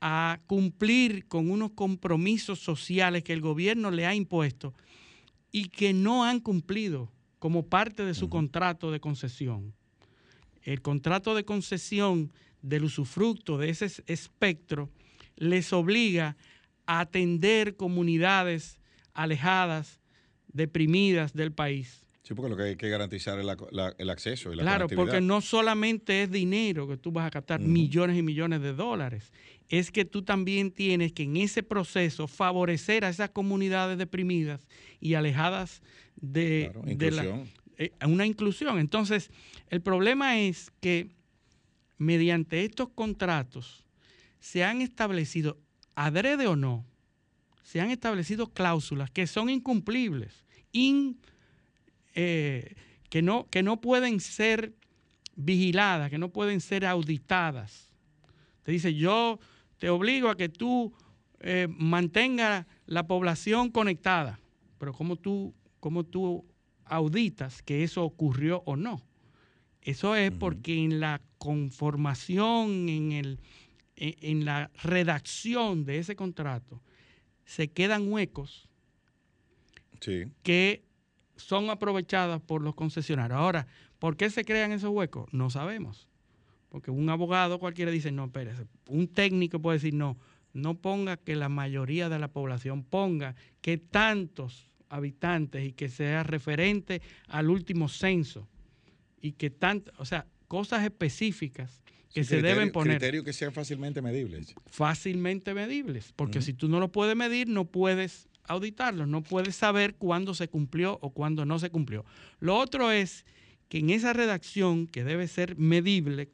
[SPEAKER 2] a cumplir con unos compromisos sociales que el gobierno le ha impuesto y que no han cumplido como parte de su contrato de concesión. El contrato de concesión del usufructo de ese espectro les obliga a atender comunidades alejadas, deprimidas del país.
[SPEAKER 1] Sí, porque lo que hay que garantizar es el acceso y la
[SPEAKER 2] Claro, porque no solamente es dinero que tú vas a captar, millones y millones de dólares. Es que tú también tienes que en ese proceso favorecer a esas comunidades deprimidas y alejadas de, la, eh, una inclusión. Entonces, el problema es que mediante estos contratos se han establecido, adrede o no, se han establecido cláusulas que son incumplibles, eh, que, no, que no pueden ser vigiladas, que no pueden ser auditadas. Te dice, yo te obligo a que tú eh, mantengas la población conectada, pero ¿cómo tú, cómo tú auditas que eso ocurrió o no? Eso es porque en la conformación, en, el, e, en la redacción de ese contrato, se quedan huecos que son aprovechadas por los concesionarios. Ahora, ¿por qué se crean esos huecos? No sabemos. Porque un abogado cualquiera dice, no, espérese. Un técnico puede decir, no, no ponga que la mayoría de la población ponga que tantos habitantes y que sea referente al último censo y que tanto, o sea, cosas específicas que se deben poner.
[SPEAKER 1] Criterios que sean fácilmente medibles.
[SPEAKER 2] Fácilmente medibles, porque si tú no lo puedes medir, no puedes auditarlo, no puedes saber cuándo se cumplió o cuándo no se cumplió. Lo otro es que en esa redacción, que debe ser medible,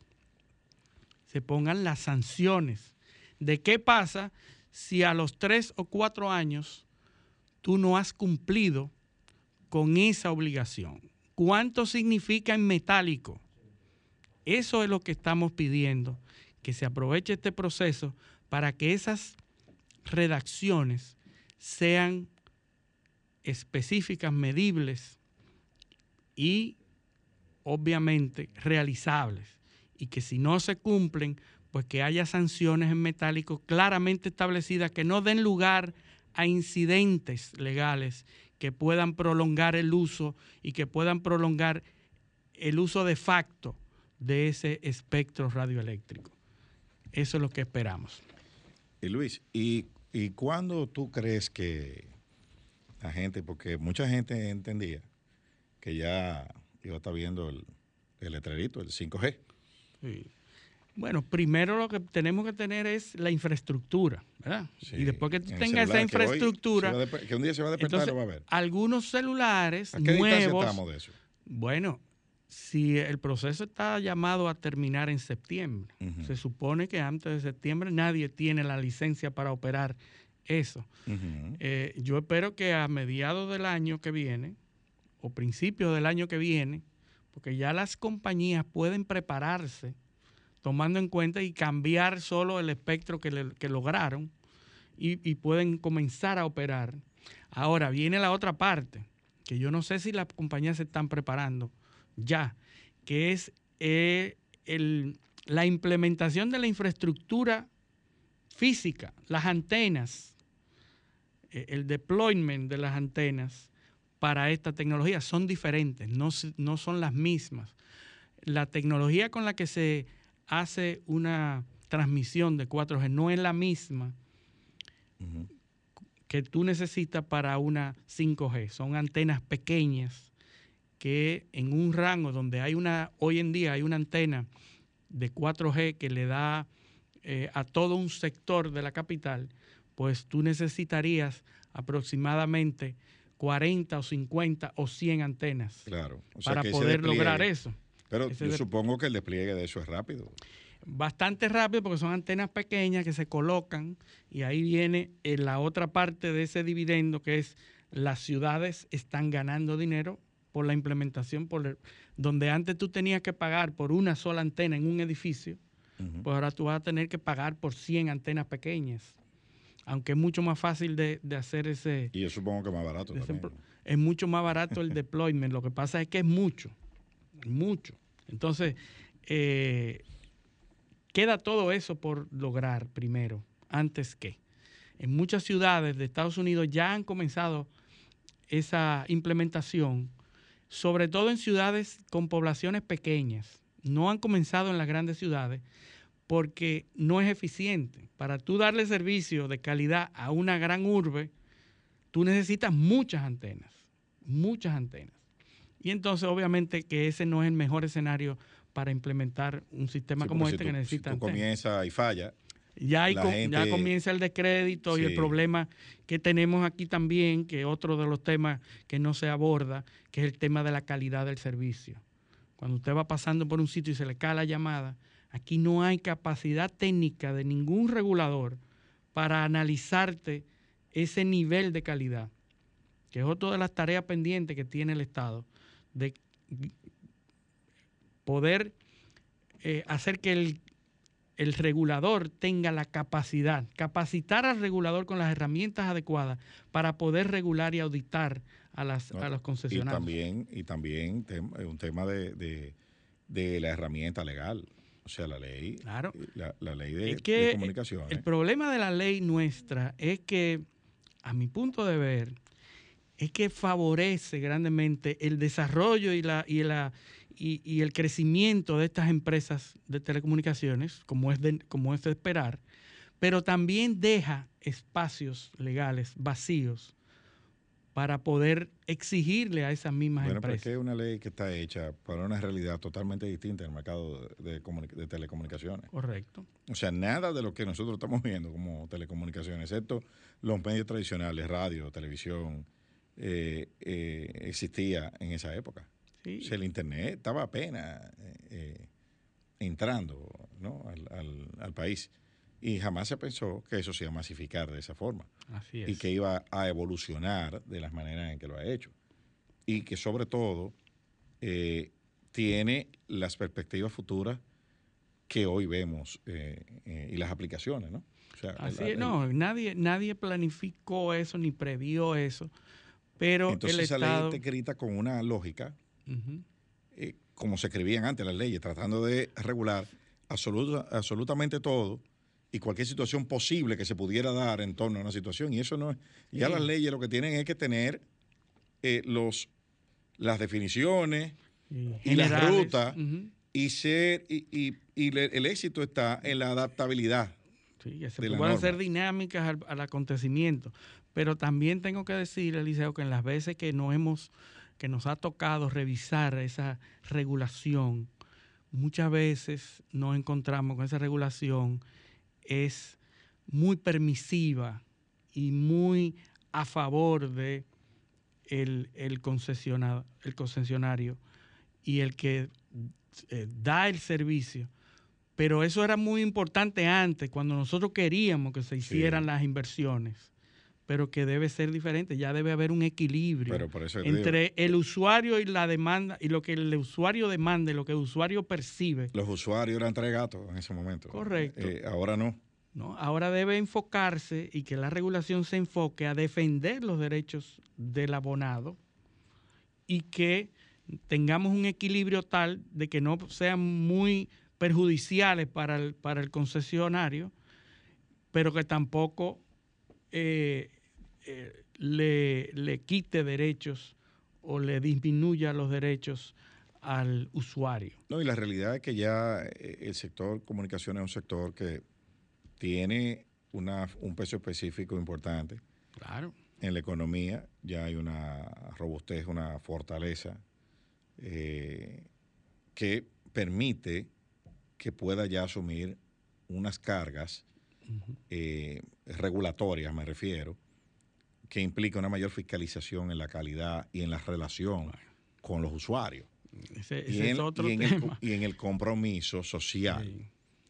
[SPEAKER 2] se pongan las sanciones de qué pasa si a los tres o cuatro años tú no has cumplido con esa obligación. ¿Cuánto significa en metálico? Eso es lo que estamos pidiendo, que se aproveche este proceso para que esas redacciones sean específicas, medibles y obviamente realizables. Y que si no se cumplen, pues que haya sanciones en metálico claramente establecidas que no den lugar a incidentes legales que puedan prolongar el uso y que puedan prolongar el uso de facto de ese espectro radioeléctrico. Eso es lo que esperamos.
[SPEAKER 1] Y Luis, ¿y, y cuándo tú crees que la gente, porque mucha gente entendía que ya iba a estar viendo el, el letrerito, el 5G?
[SPEAKER 2] Bueno, primero lo que tenemos que tener es la infraestructura, ¿verdad? y después que tú tengas esa infraestructura.
[SPEAKER 1] Que, un día se va a despertar lo va a ver.
[SPEAKER 2] Algunos celulares ¿A qué nuevos. Estamos de eso? Bueno, si el proceso está llamado a terminar en septiembre, se supone que antes de septiembre nadie tiene la licencia para operar eso. Eh, yo espero que a mediados del año que viene, o principios del año que viene, porque ya las compañías pueden prepararse tomando en cuenta y cambiar solo el espectro que, lograron y, y pueden comenzar a operar. Ahora viene la otra parte, que yo no sé si las compañías se están preparando ya, que es eh, la implementación de la infraestructura física, las antenas, eh, el deployment de las antenas para esta tecnología son diferentes, no, no son las mismas. La tecnología con la que se hace una transmisión de 4G no es la misma que tú necesitas para una 5G. Son antenas pequeñas que en un rango donde hay una, hoy en día hay una antena de 4G que le da eh, a todo un sector de la capital, pues tú necesitarías aproximadamente 40 o 50 o 100 antenas
[SPEAKER 1] claro.
[SPEAKER 2] para poder lograr eso.
[SPEAKER 1] Pero yo supongo que el despliegue de eso es rápido.
[SPEAKER 2] Bastante rápido porque son antenas pequeñas que se colocan y ahí viene eh, la otra parte de ese dividendo que es las ciudades están ganando dinero por la implementación, por donde antes tú tenías que pagar por una sola antena en un edificio, pues ahora tú vas a tener que pagar por 100 antenas pequeñas. Aunque es mucho más fácil de, hacer ese...
[SPEAKER 1] Y yo supongo que más barato también.
[SPEAKER 2] Es mucho más barato el [LAUGHS] deployment. Lo que pasa es que es mucho, mucho. Entonces, eh, queda todo eso por lograr primero, antes que. En muchas ciudades de Estados Unidos ya han comenzado esa implementación sobre todo en ciudades con poblaciones pequeñas. No han comenzado en las grandes ciudades porque no es eficiente. Para tú darle servicio de calidad a una gran urbe, tú necesitas muchas antenas, muchas antenas. Y entonces, obviamente, que ese no es el mejor escenario para implementar un sistema
[SPEAKER 1] Sí,
[SPEAKER 2] como este
[SPEAKER 1] si
[SPEAKER 2] que necesita.
[SPEAKER 1] Si tú
[SPEAKER 2] antenas.
[SPEAKER 1] y falla,
[SPEAKER 2] Ya, hay
[SPEAKER 1] gente-
[SPEAKER 2] ya comienza el descrédito y el problema que tenemos aquí también, que otro de los temas que no se aborda, que es el tema de la calidad del servicio. Cuando usted va pasando por un sitio y se le cae la llamada, aquí no hay capacidad técnica de ningún regulador para analizarte ese nivel de calidad, que es otra de las tareas pendientes que tiene el Estado, de poder eh, hacer que el el regulador tenga la capacidad, capacitar al regulador con las herramientas adecuadas para poder regular y auditar a, las,
[SPEAKER 1] ¿no?
[SPEAKER 2] a los
[SPEAKER 1] y
[SPEAKER 2] concesionarios.
[SPEAKER 1] también, y también tem- un tema de, de- de la herramienta legal. O sea, la ley,
[SPEAKER 2] Claro.
[SPEAKER 1] la, la ley de,
[SPEAKER 2] Es que
[SPEAKER 1] de comunicaciones.
[SPEAKER 2] El problema de la ley nuestra es que, a mi punto de ver, es que favorece grandemente el desarrollo y, la, y, la, y, y el crecimiento de estas empresas de telecomunicaciones, como es, de, como es de esperar, pero también deja espacios legales vacíos para poder exigirle a esas mismas
[SPEAKER 1] Bueno,
[SPEAKER 2] empresas.
[SPEAKER 1] que es una ley que está hecha para una realidad totalmente distinta en el mercado de telecomunicaciones.
[SPEAKER 2] Correcto.
[SPEAKER 1] O sea, nada de lo que nosotros estamos viendo como telecomunicaciones, excepto los medios tradicionales, radio, televisión, eh, eh, existía en esa época.
[SPEAKER 2] Sí.
[SPEAKER 1] O sea, el Internet estaba apenas eh, eh, entrando ¿no? al, al- al país. Y jamás se pensó que eso se iba a masificar de esa forma
[SPEAKER 2] Así es.
[SPEAKER 1] y que iba a evolucionar de las maneras en que lo ha hecho. Y que sobre todo eh, tiene las perspectivas futuras que hoy vemos eh, eh, y las aplicaciones, ¿no? O sea,
[SPEAKER 2] Así
[SPEAKER 1] el-
[SPEAKER 2] no, nadie, nadie planificó eso ni previó eso, pero
[SPEAKER 1] Entonces
[SPEAKER 2] el
[SPEAKER 1] esa
[SPEAKER 2] Estado...
[SPEAKER 1] ley está escrita con una lógica, Eh, como se escribían antes las leyes, tratando de regular absoluta- absolutamente todo y cualquier situación posible que se pudiera dar en torno a una situación. Y eso no es... Ya
[SPEAKER 2] Sí.
[SPEAKER 1] las leyes lo que tienen es que tener eh, los, las definiciones y las rutas y ser y, y- y le- el éxito está en la adaptabilidad.
[SPEAKER 2] Sí, que se puedan ser dinámicas al, al acontecimiento. Pero también tengo que decir, Eliseo, que en las veces que nos hemos, que nos ha tocado revisar esa regulación, muchas veces nos encontramos con esa regulación es muy permisiva y muy a favor de el, el, concesiona- el concesionario y el que eh, da el servicio. Pero eso era muy importante antes, cuando nosotros queríamos que se hicieran las inversiones, pero que debe ser diferente, ya debe haber un equilibrio
[SPEAKER 1] digo-
[SPEAKER 2] entre el usuario y la demanda, y lo que el usuario demanda, y lo que el usuario percibe.
[SPEAKER 1] Los usuarios eran tres gatos en ese momento.
[SPEAKER 2] Correcto.
[SPEAKER 1] Eh, ahora no.
[SPEAKER 2] ¿no? Ahora debe enfocarse y que la regulación se enfoque a defender los derechos del abonado y que tengamos un equilibrio tal de que no sean muy perjudiciales para el, para el concesionario, pero que tampoco eh, eh, le, le quite derechos o le disminuya los derechos al usuario.
[SPEAKER 1] No, y la realidad es que ya eh, el sector comunicaciones es un sector que tiene una, un peso específico importante
[SPEAKER 2] Claro.
[SPEAKER 1] en la economía. Ya hay una robustez, una fortaleza eh, que permite que pueda ya asumir unas cargas eh, regulatorias, me refiero, que implica una mayor fiscalización en la calidad y en la relación con los usuarios.
[SPEAKER 2] Ese,
[SPEAKER 1] y, en,
[SPEAKER 2] es otro
[SPEAKER 1] y en el,
[SPEAKER 2] tema.
[SPEAKER 1] co- y en el compromiso social.
[SPEAKER 2] Sí.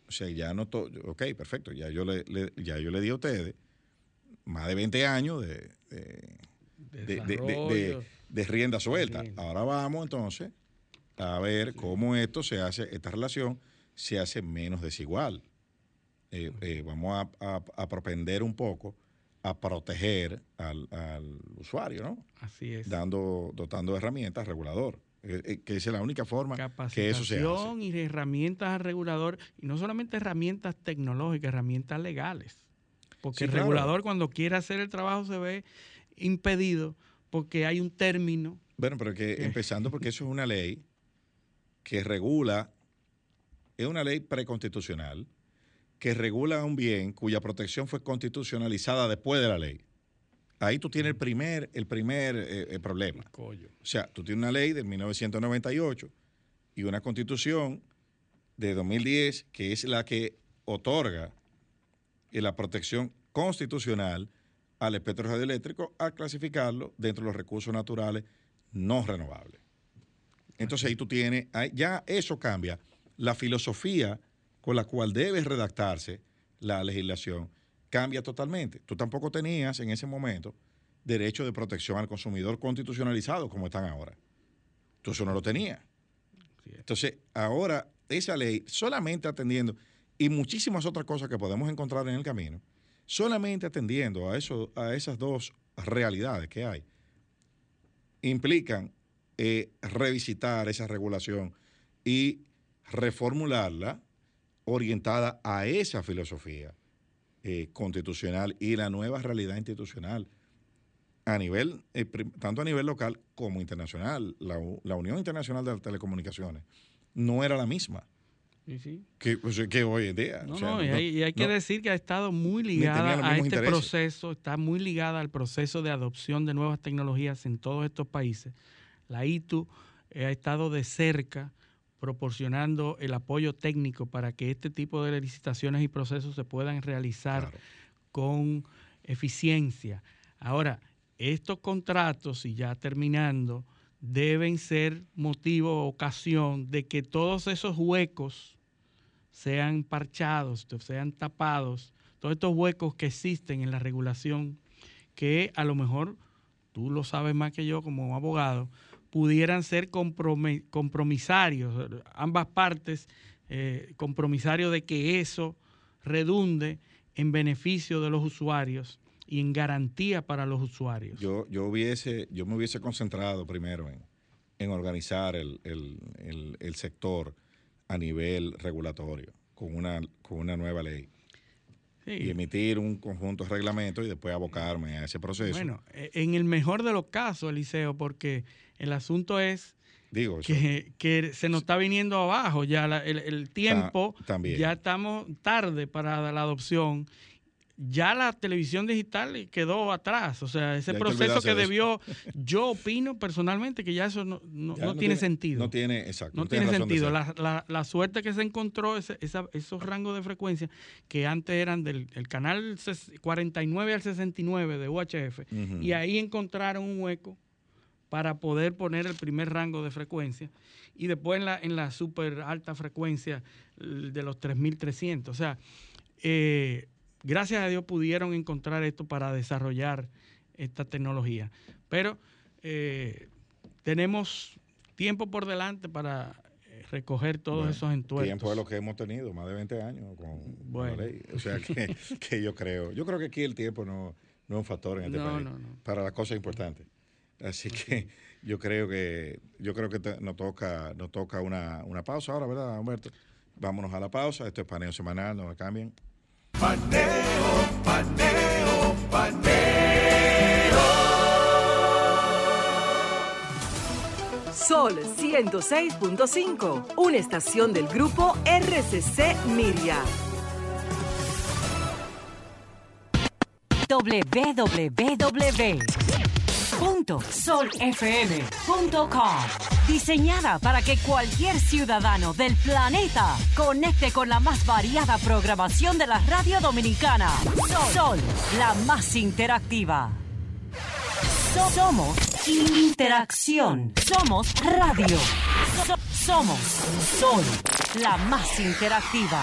[SPEAKER 1] O sea, ya no to- ok, perfecto, ya yo le, le- ya yo le di a ustedes más de 20 años de, de, rienda suelta.
[SPEAKER 2] Sí.
[SPEAKER 1] Ahora vamos entonces a ver cómo esto se hace, esta relación se hace menos desigual. Eh, eh, vamos a, a- a propender un poco a proteger al, al usuario, ¿no?
[SPEAKER 2] Así es.
[SPEAKER 1] Dando, dotando de herramientas regulador. Eh, eh, que esa es la única forma que eso se hace.
[SPEAKER 2] Capacitación y herramientas al regulador, y no solamente herramientas tecnológicas, herramientas legales. Porque
[SPEAKER 1] Sí,
[SPEAKER 2] el
[SPEAKER 1] claro.
[SPEAKER 2] regulador cuando quiere hacer el trabajo se ve impedido porque hay un término.
[SPEAKER 1] Bueno, pero que empezando porque eso es una [LAUGHS] ley que regula, es una ley preconstitucional que regula un bien cuya protección fue constitucionalizada después de la ley. ahí tú tienes el primer, el primer eh, eh, problema. O sea, tú tienes una ley de 1998 y una constitución de 2010 que es la que otorga la protección constitucional al espectro radioeléctrico al clasificarlo dentro de los recursos naturales no renovables. Entonces ahí tú tienes, ya eso cambia la filosofía con la cual debe redactarse la legislación, cambia totalmente. Tú tampoco tenías en ese momento derecho de protección al consumidor constitucionalizado como están ahora. Tú eso no lo tenías. Entonces, ahora esa ley, solamente atendiendo, y muchísimas otras cosas que podemos encontrar en el camino, solamente atendiendo a, eso, a esas dos realidades que hay, implican eh, revisitar esa regulación y reformularla orientada a esa filosofía eh, constitucional y la nueva realidad institucional a nivel, eh, tanto a nivel local como internacional. La, la, Unión Internacional de Telecomunicaciones no era la misma. Que, pues, que, hoy en día.
[SPEAKER 2] No, y, hay, que decir que ha estado muy ligada a este proceso, está muy ligada al proceso de adopción de nuevas tecnologías en todos estos países. La ITU eh, ha estado de cerca proporcionando el apoyo técnico para que este tipo de licitaciones y procesos se puedan realizar con eficiencia. Ahora, estos contratos, y ya terminando, deben ser motivo o ocasión de que todos esos huecos sean parchados, sean tapados, todos estos huecos que existen en la regulación, que a lo mejor tú lo sabes más que yo como abogado, pudieran ser compromisarios, ambas partes eh, compromisarios de que eso redunde en beneficio de los usuarios y en garantía para los usuarios.
[SPEAKER 1] Yo, yo, hubiese, yo me hubiese concentrado primero en, en organizar el, el, el sector a nivel regulatorio con una, con una nueva ley. Y emitir un conjunto de reglamentos y después abocarme a ese proceso.
[SPEAKER 2] Bueno, e, en el mejor de los casos, Eliseo, porque el asunto es
[SPEAKER 1] Digo,
[SPEAKER 2] que, que, se nos está viniendo abajo ya el, el, tiempo, también. ya estamos tarde para la adopción ya la televisión digital quedó atrás. O sea, ese proceso que, debió, yo opino personalmente que ya eso no, tiene, sentido.
[SPEAKER 1] No tiene, exacto.
[SPEAKER 2] No, tiene, sentido. La, suerte que se encontró, esos rangos de frecuencia que antes eran del canal 49 al 69 de UHF, y ahí encontraron un hueco para poder poner el primer rango de frecuencia y después en la, en la super alta frecuencia de los 3300. O sea, eh, gracias a Dios pudieron encontrar esto para desarrollar esta tecnología. Pero eh, tenemos tiempo por delante para eh, recoger todos esos entuertos.
[SPEAKER 1] Tiempo de lo que hemos tenido, más de 20 años con, la ley. O sea [LAUGHS] que, yo creo, yo creo que aquí el tiempo no, es un factor en este país para las cosas importantes. Así que yo creo que yo creo que nos toca nos toca una, una pausa ahora, ¿verdad, Humberto? Vámonos a la pausa. Esto es paneo semanal, no me cambien. Paneo, paneo, paneo.
[SPEAKER 5] Sol 106.5, una estación del grupo RCC Miria.
[SPEAKER 6] www.solfm.com Diseñada para que cualquier ciudadano del planeta conecte con la más variada programación de la radio dominicana. Sol, la más interactiva. Somos interacción. Somos radio. somos Sol, la más interactiva.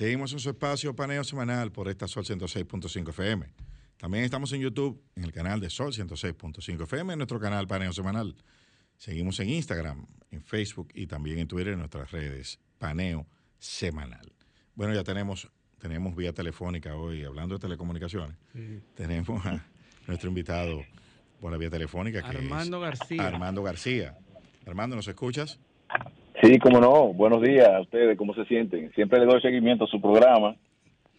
[SPEAKER 1] Seguimos en su espacio paneo semanal por esta Sol 106.5 FM. También estamos en YouTube, en el canal de Sol 106.5 FM, en nuestro canal Paneo Semanal. Seguimos en Instagram, en Facebook y también en Twitter, en nuestras redes Paneo Semanal. Bueno, ya tenemos, tenemos vía telefónica hoy, hablando de telecomunicaciones. Tenemos a nuestro invitado por la vía telefónica, que
[SPEAKER 2] Armando
[SPEAKER 1] es
[SPEAKER 2] García.
[SPEAKER 1] Armando García. Armando, ¿nos escuchas?
[SPEAKER 8] Sí, cómo no. Buenos días a ustedes, ¿cómo se sienten? Siempre le doy seguimiento a su programa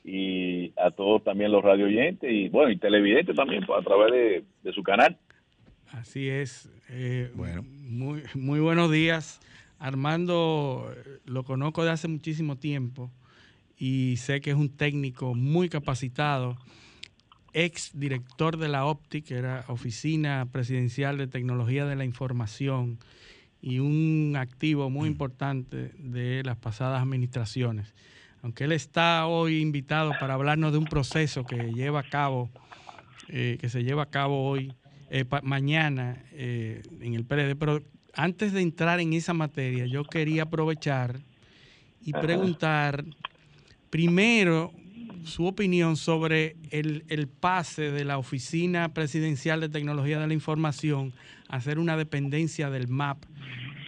[SPEAKER 8] y a todos también los radio oyentes y bueno, y televidentes también pues, a través de, de su canal.
[SPEAKER 2] Así es. Eh,
[SPEAKER 1] Bueno.
[SPEAKER 2] Muy, muy buenos días. Armando eh, lo conozco de hace muchísimo tiempo y sé que es un técnico muy capacitado, ex director de la OPTI, que era Oficina Presidencial de Tecnología de la Información, y un activo muy importante de las pasadas administraciones. Aunque él está hoy invitado para hablarnos de un proceso que lleva a cabo, eh, que se lleva a cabo hoy, eh, mañana eh, en el PLD. Pero antes de entrar en esa materia, yo quería aprovechar y preguntar primero su opinión sobre el, el pase de la Oficina Presidencial de Tecnología de la Información a ser una dependencia del MAP,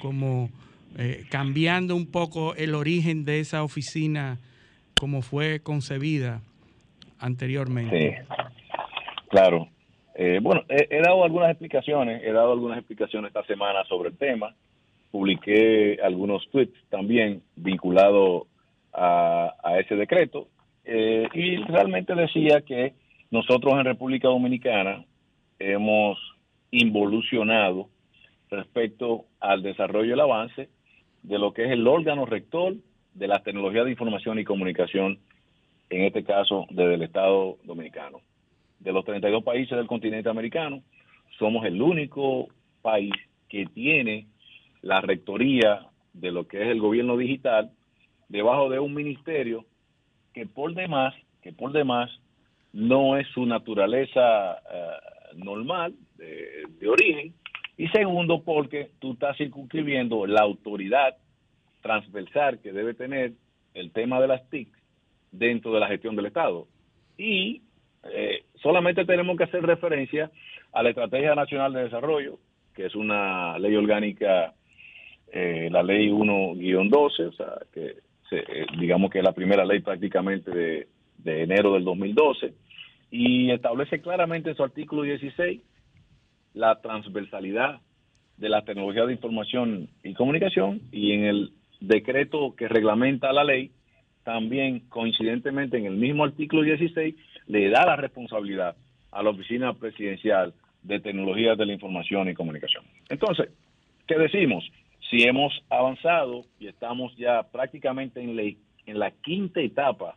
[SPEAKER 2] como eh, cambiando un poco el origen de esa oficina como fue concebida anteriormente.
[SPEAKER 8] Sí, claro. Eh, bueno, he, dado algunas explicaciones, he dado algunas explicaciones esta semana sobre el tema. Publiqué algunos tweets también vinculados a, a ese decreto eh, y realmente decía que nosotros en República Dominicana hemos involucionado respecto al desarrollo y el avance de lo que es el órgano rector de las tecnologías de información y comunicación, en este caso desde el Estado Dominicano. De los 32 países del continente americano, somos el único país que tiene la rectoría de lo que es el gobierno digital debajo de un ministerio que por demás, que por demás no es su naturaleza eh, normal de, de origen y segundo porque tú estás circunscribiendo la autoridad transversal que debe tener el tema de las TIC dentro de la gestión del Estado. Y eh, solamente tenemos que hacer referencia a la Estrategia Nacional de Desarrollo que es una ley orgánica eh, la ley 1-12 o sea que se, eh, digamos que es la primera ley prácticamente de, enero del 2012 y establece claramente en su artículo 16 la transversalidad de la tecnología de información y comunicación y en el decreto que reglamenta la ley también coincidentemente en el mismo artículo 16 le da la responsabilidad a la oficina presidencial de tecnologías de la información y comunicación. Entonces, ¿qué decimos? Si hemos avanzado y estamos ya prácticamente en la, en la quinta etapa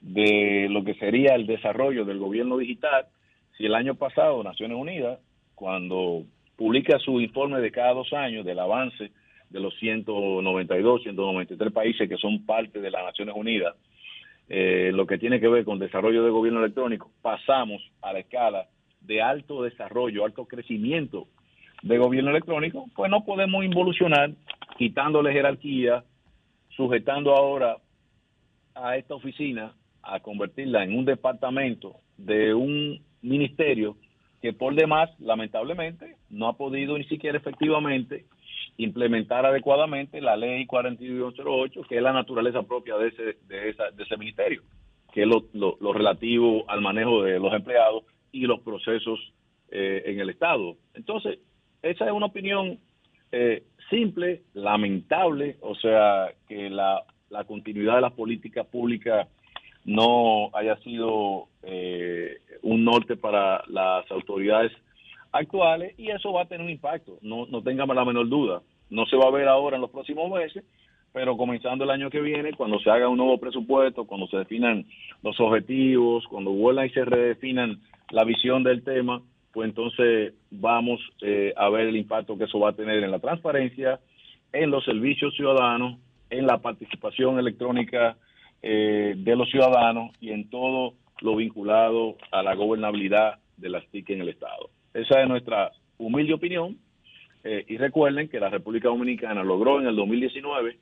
[SPEAKER 8] de lo que sería el desarrollo del gobierno digital, si el año pasado Naciones Unidas, cuando publica su informe de cada dos años del avance de los 192, 193 países que son parte de las Naciones Unidas, eh, lo que tiene que ver con desarrollo de gobierno electrónico, pasamos a la escala de alto desarrollo, alto crecimiento de gobierno electrónico, pues no podemos involucionar quitándole jerarquía, sujetando ahora a esta oficina a convertirla en un departamento de un ministerio que por demás, lamentablemente, no ha podido ni siquiera efectivamente implementar adecuadamente la ley 4108, que es la naturaleza propia de ese, de esa, de ese ministerio, que es lo, lo, lo relativo al manejo de los empleados y los procesos eh, en el Estado. Entonces, esa es una opinión eh, simple, lamentable, o sea, que la, la continuidad de las políticas públicas no haya sido eh, un norte para las autoridades actuales y eso va a tener un impacto, no, no tengamos la menor duda. No se va a ver ahora en los próximos meses, pero comenzando el año que viene, cuando se haga un nuevo presupuesto, cuando se definan los objetivos, cuando vuelvan y se redefinan la visión del tema, pues entonces vamos eh, a ver el impacto que eso va a tener en la transparencia, en los servicios ciudadanos, en la participación electrónica eh, de los ciudadanos y en todo lo vinculado a la gobernabilidad de las TIC en el Estado. Esa es nuestra humilde opinión. Eh, y recuerden que la República Dominicana logró en el 2019,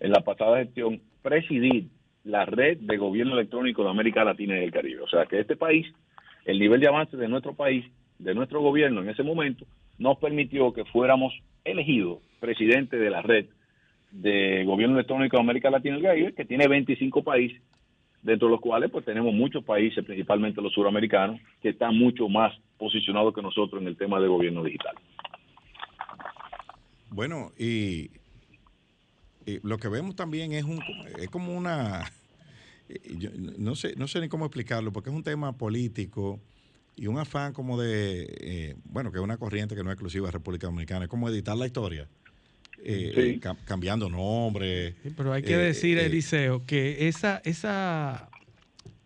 [SPEAKER 8] en la pasada gestión, presidir la red de gobierno electrónico de América Latina y el Caribe. O sea que este país, el nivel de avance de nuestro país, de nuestro gobierno en ese momento, nos permitió que fuéramos elegidos presidente de la red de gobierno electrónico de América Latina y el Caribe, que tiene 25 países, dentro de los cuales pues tenemos muchos países, principalmente los suramericanos, que están mucho más posicionados que nosotros en el tema de gobierno digital.
[SPEAKER 1] Bueno, y, lo que vemos también es, un, es como una, [LAUGHS] no, sé, no sé ni cómo explicarlo, porque es un tema político y un afán como de, eh, bueno, que es una corriente que no es exclusiva de República Dominicana, es como editar la historia. Eh, cambiando nombres.
[SPEAKER 2] pero hay que eh, decir, Eliseo, que esa, esa,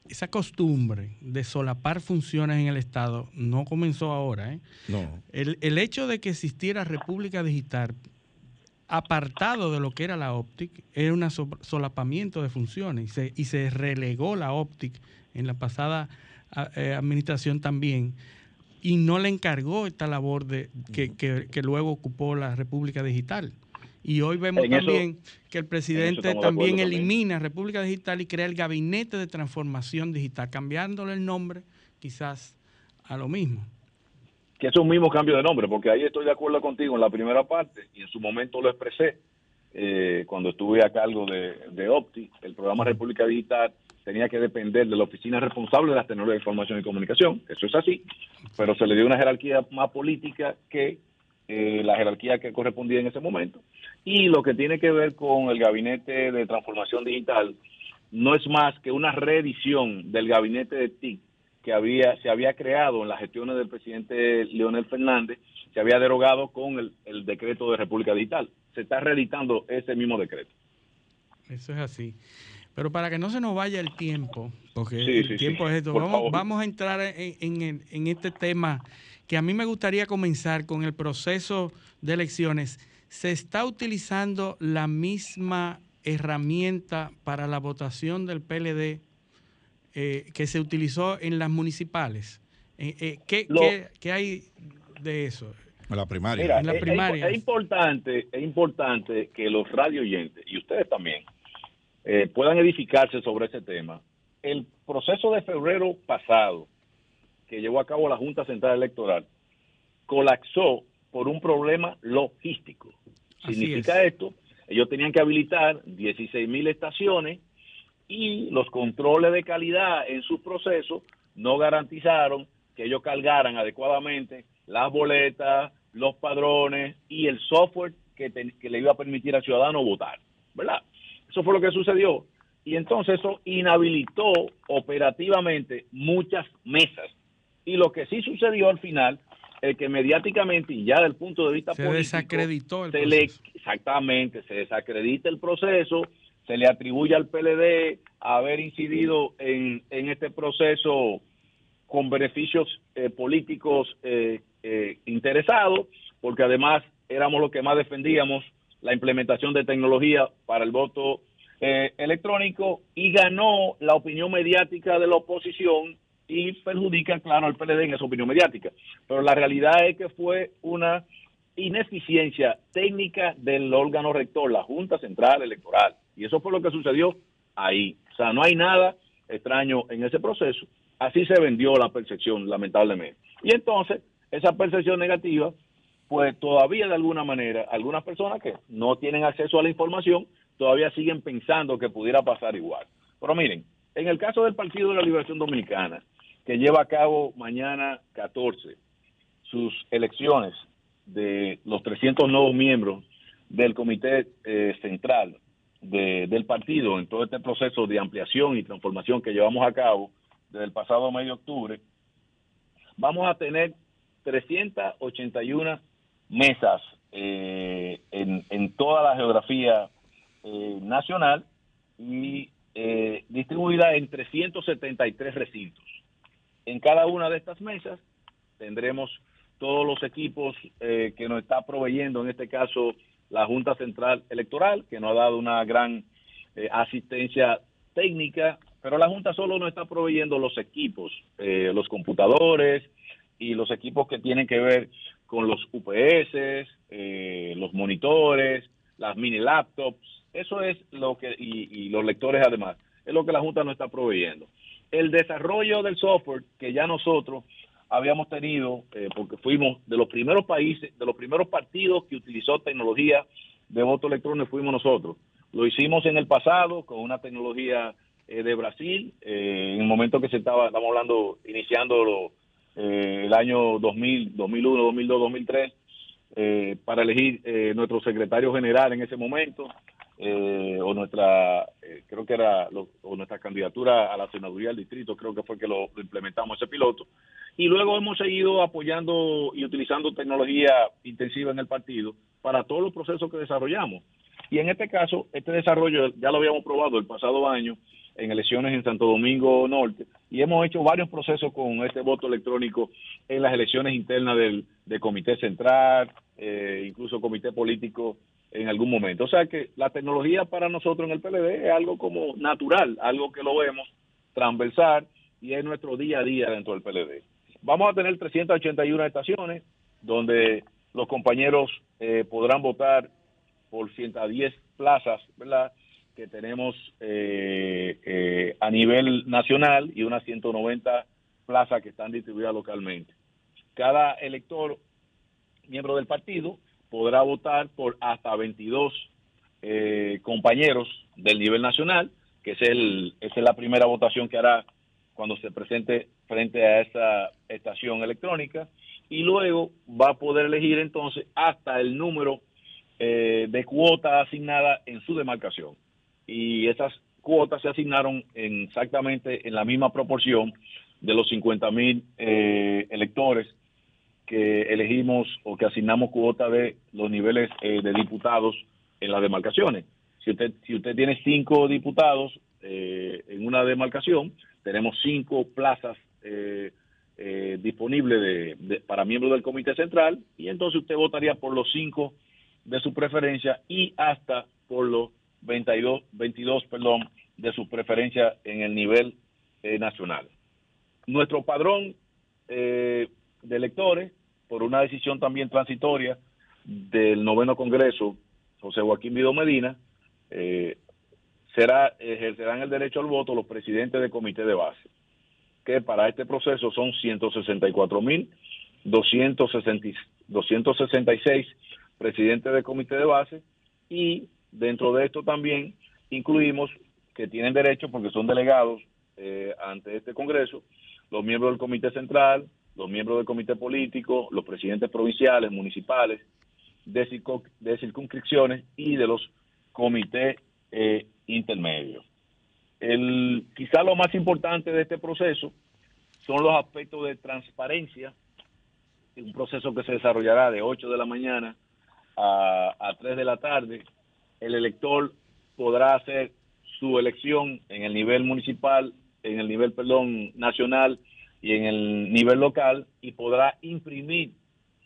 [SPEAKER 2] esa costumbre de solapar funciones en el Estado no comenzó ahora.
[SPEAKER 1] No.
[SPEAKER 2] El, el hecho de que existiera República Digital apartado de lo que era la OPTIC, era un solapamiento de funciones y se, y se relegó la OPTIC en la pasada eh, administración también y no le encargó esta labor de que, que, luego ocupó la República Digital. Y hoy vemos también que el presidente también elimina República Digital y crea el Gabinete de Transformación Digital, cambiándole el nombre quizás a lo mismo.
[SPEAKER 8] Que es un mismo cambio de nombre, porque ahí estoy de acuerdo contigo en la primera parte y en su momento lo expresé eh, cuando estuve a cargo de, de Opti, el programa República Digital tenía que depender de la oficina responsable de las tecnologías de información y comunicación. Eso es así, pero se le dio una jerarquía más política que eh, la jerarquía que correspondía en ese momento. Y lo que tiene que ver con el gabinete de transformación digital no es más que una reedición del gabinete de TIC que había se había creado en las gestiones del presidente Leonel Fernández, se había derogado con el, el decreto de República Digital. Se está reeditando ese mismo decreto.
[SPEAKER 2] Eso es así. Pero para que no se nos vaya el tiempo, porque el tiempo es esto, vamos, a entrar en, este tema que a mí me gustaría comenzar con el proceso de elecciones. ¿Se está utilizando la misma herramienta para la votación del PLD eh, que se utilizó en las municipales? Eh, eh, ¿qué, hay de eso?
[SPEAKER 1] En la primaria.
[SPEAKER 8] la primaria. Es, importante, es importante que los radio oyentes, y ustedes también, eh, puedan edificarse sobre ese tema. El proceso de febrero pasado que llevó a cabo la Junta Central Electoral colapsó por un problema logístico. Significa esto, ellos tenían que habilitar 16 mil estaciones y los controles de calidad en sus procesos no garantizaron que ellos cargaran adecuadamente las boletas, los padrones y el software que, que le iba a permitir al ciudadano votar, ¿verdad? Eso fue lo que sucedió. Y entonces eso inhabilitó operativamente muchas mesas. Y lo que sí sucedió al final es que mediáticamente y ya del punto de vista
[SPEAKER 2] se
[SPEAKER 8] político...
[SPEAKER 2] Desacreditó el
[SPEAKER 8] se Le, exactamente, se desacredita el proceso, se le atribuye al PLD haber incidido en, este proceso con beneficios eh, políticos eh, eh, interesados, porque además éramos los que más defendíamos la implementación de tecnología para el voto eh, electrónico y ganó la opinión mediática de la oposición y perjudica, claro, al PLD en esa opinión mediática. Pero la realidad es que fue una ineficiencia técnica del órgano rector, la Junta Central Electoral. Y eso fue lo que sucedió ahí. O sea, no hay nada extraño en ese proceso. Así se vendió la percepción, lamentablemente. Y entonces, esa percepción negativa pues todavía de alguna manera algunas personas que no tienen acceso a la información todavía siguen pensando que pudiera pasar igual. Pero miren, en el caso del Partido de la Liberación Dominicana, que lleva a cabo mañana 14 sus elecciones de los 300 nuevos miembros del Comité eh, Central del partido en todo este proceso de ampliación y transformación que llevamos a cabo desde el pasado mes de octubre, vamos a tener 381 mesas eh, en, toda la geografía eh, nacional y eh, distribuida en 373 recintos. En cada una de estas mesas tendremos todos los equipos que nos está proveyendo, en este caso la Junta Central Electoral, que nos ha dado una gran asistencia técnica Pero la Junta solo no está proveyendo los equipos, eh, los computadores y los equipos que tienen que ver con los UPS, eh, los monitores, las mini laptops. Eso es lo que, y, los lectores además, es lo que la Junta no está proveyendo. El desarrollo del software que ya nosotros habíamos tenido, eh, porque fuimos de los primeros países, de los primeros partidos que utilizó tecnología de voto electrónico, fuimos nosotros. Lo hicimos en el pasado con una tecnología eh, de Brasil, eh, en el momento que se estaba, estamos hablando, iniciando eh, el año 2000, 2001, 2002, 2003, para elegir nuestro secretario general en ese momento, o nuestra, creo que era, o nuestra candidatura a la senaduría del distrito, creo que fue que lo, implementamos ese piloto. Y luego hemos seguido apoyando y utilizando tecnología intensiva en el partido para todos los procesos que desarrollamos. Y en este caso, este desarrollo ya lo habíamos probado el pasado año en elecciones en Santo Domingo Norte y hemos hecho varios procesos con este voto electrónico en las elecciones internas del, Comité Central, eh, incluso Comité Político en algún momento. O sea que la tecnología para nosotros en el PLD es algo como natural, algo que lo vemos transversal y es nuestro día a día dentro del PLD. Vamos a tener 381 estaciones donde los compañeros eh, podrán votar por 110 plazas, ¿verdad? Que tenemos eh, eh, a nivel nacional y unas 190 plazas que están distribuidas localmente. Cada elector, miembro del partido, podrá votar por hasta 22 eh, compañeros del nivel nacional, que es, el, es la primera votación que hará cuando se presente frente a esa estación electrónica, y luego va a poder elegir entonces hasta el número de cuota asignada en su demarcación y esas cuotas se asignaron exactamente en la misma proporción de los 50 mil eh, electores que elegimos o que asignamos cuota de los niveles eh, de diputados en las demarcaciones. Si usted, si usted tiene cinco diputados eh, en una demarcación, tenemos cinco plazas disponibles de, para miembros del Comité Central y entonces usted votaría por los cinco de su preferencia y hasta por los 22, 22 perdón, de su preferencia en el nivel eh, nacional. Nuestro padrón eh, de electores, por una decisión también transitoria del noveno Congreso, José Joaquín Vido Medina, eh, será, ejercerán el derecho al voto los presidentes de comité de base, que para este proceso son 164.266 presidentes de comité de base y Dentro de esto también incluimos que tienen derecho, porque son delegados eh, ante este Congreso, los miembros del Comité Central, los miembros del Comité Político, los presidentes provinciales, municipales, de, de circunscripciones y de los comités eh, intermedios. El, quizá lo más importante de este proceso son los aspectos de transparencia, un proceso que se desarrollará de 8 de la mañana a, a 3 de la tarde el elector podrá hacer su elección en el nivel municipal, en el nivel, perdón, nacional y en el nivel local y podrá imprimir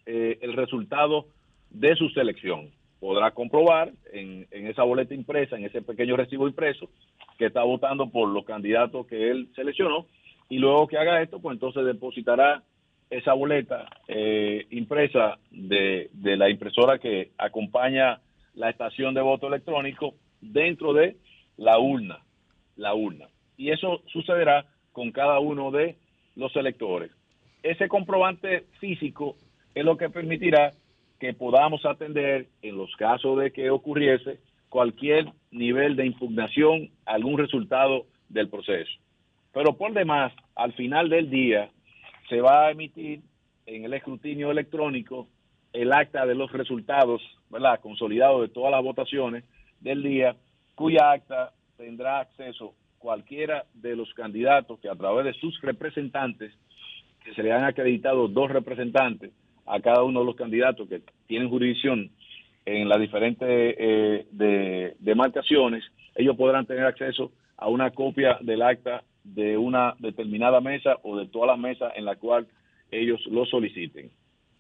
[SPEAKER 8] eh, el resultado de su selección. Podrá comprobar en, en esa boleta impresa, en ese pequeño recibo impreso, que está votando por los candidatos que él seleccionó y luego que haga esto, pues entonces depositará esa boleta eh, impresa de, de la impresora que acompaña la estación de voto electrónico dentro de la urna, la urna. Y eso sucederá con cada uno de los electores. Ese comprobante físico es lo que permitirá que podamos atender en los casos de que ocurriese cualquier nivel de impugnación algún resultado del proceso. Pero por demás, al final del día se va a emitir en el escrutinio electrónico el acta de los resultados, ¿verdad? Consolidado de todas las votaciones del día, cuya acta tendrá acceso cualquiera de los candidatos que a través de sus representantes, que se le han acreditado dos representantes a cada uno de los candidatos que tienen jurisdicción en las diferentes eh, de, demarcaciones, ellos podrán tener acceso a una copia del acta de una determinada mesa o de todas las mesas en la cual ellos lo soliciten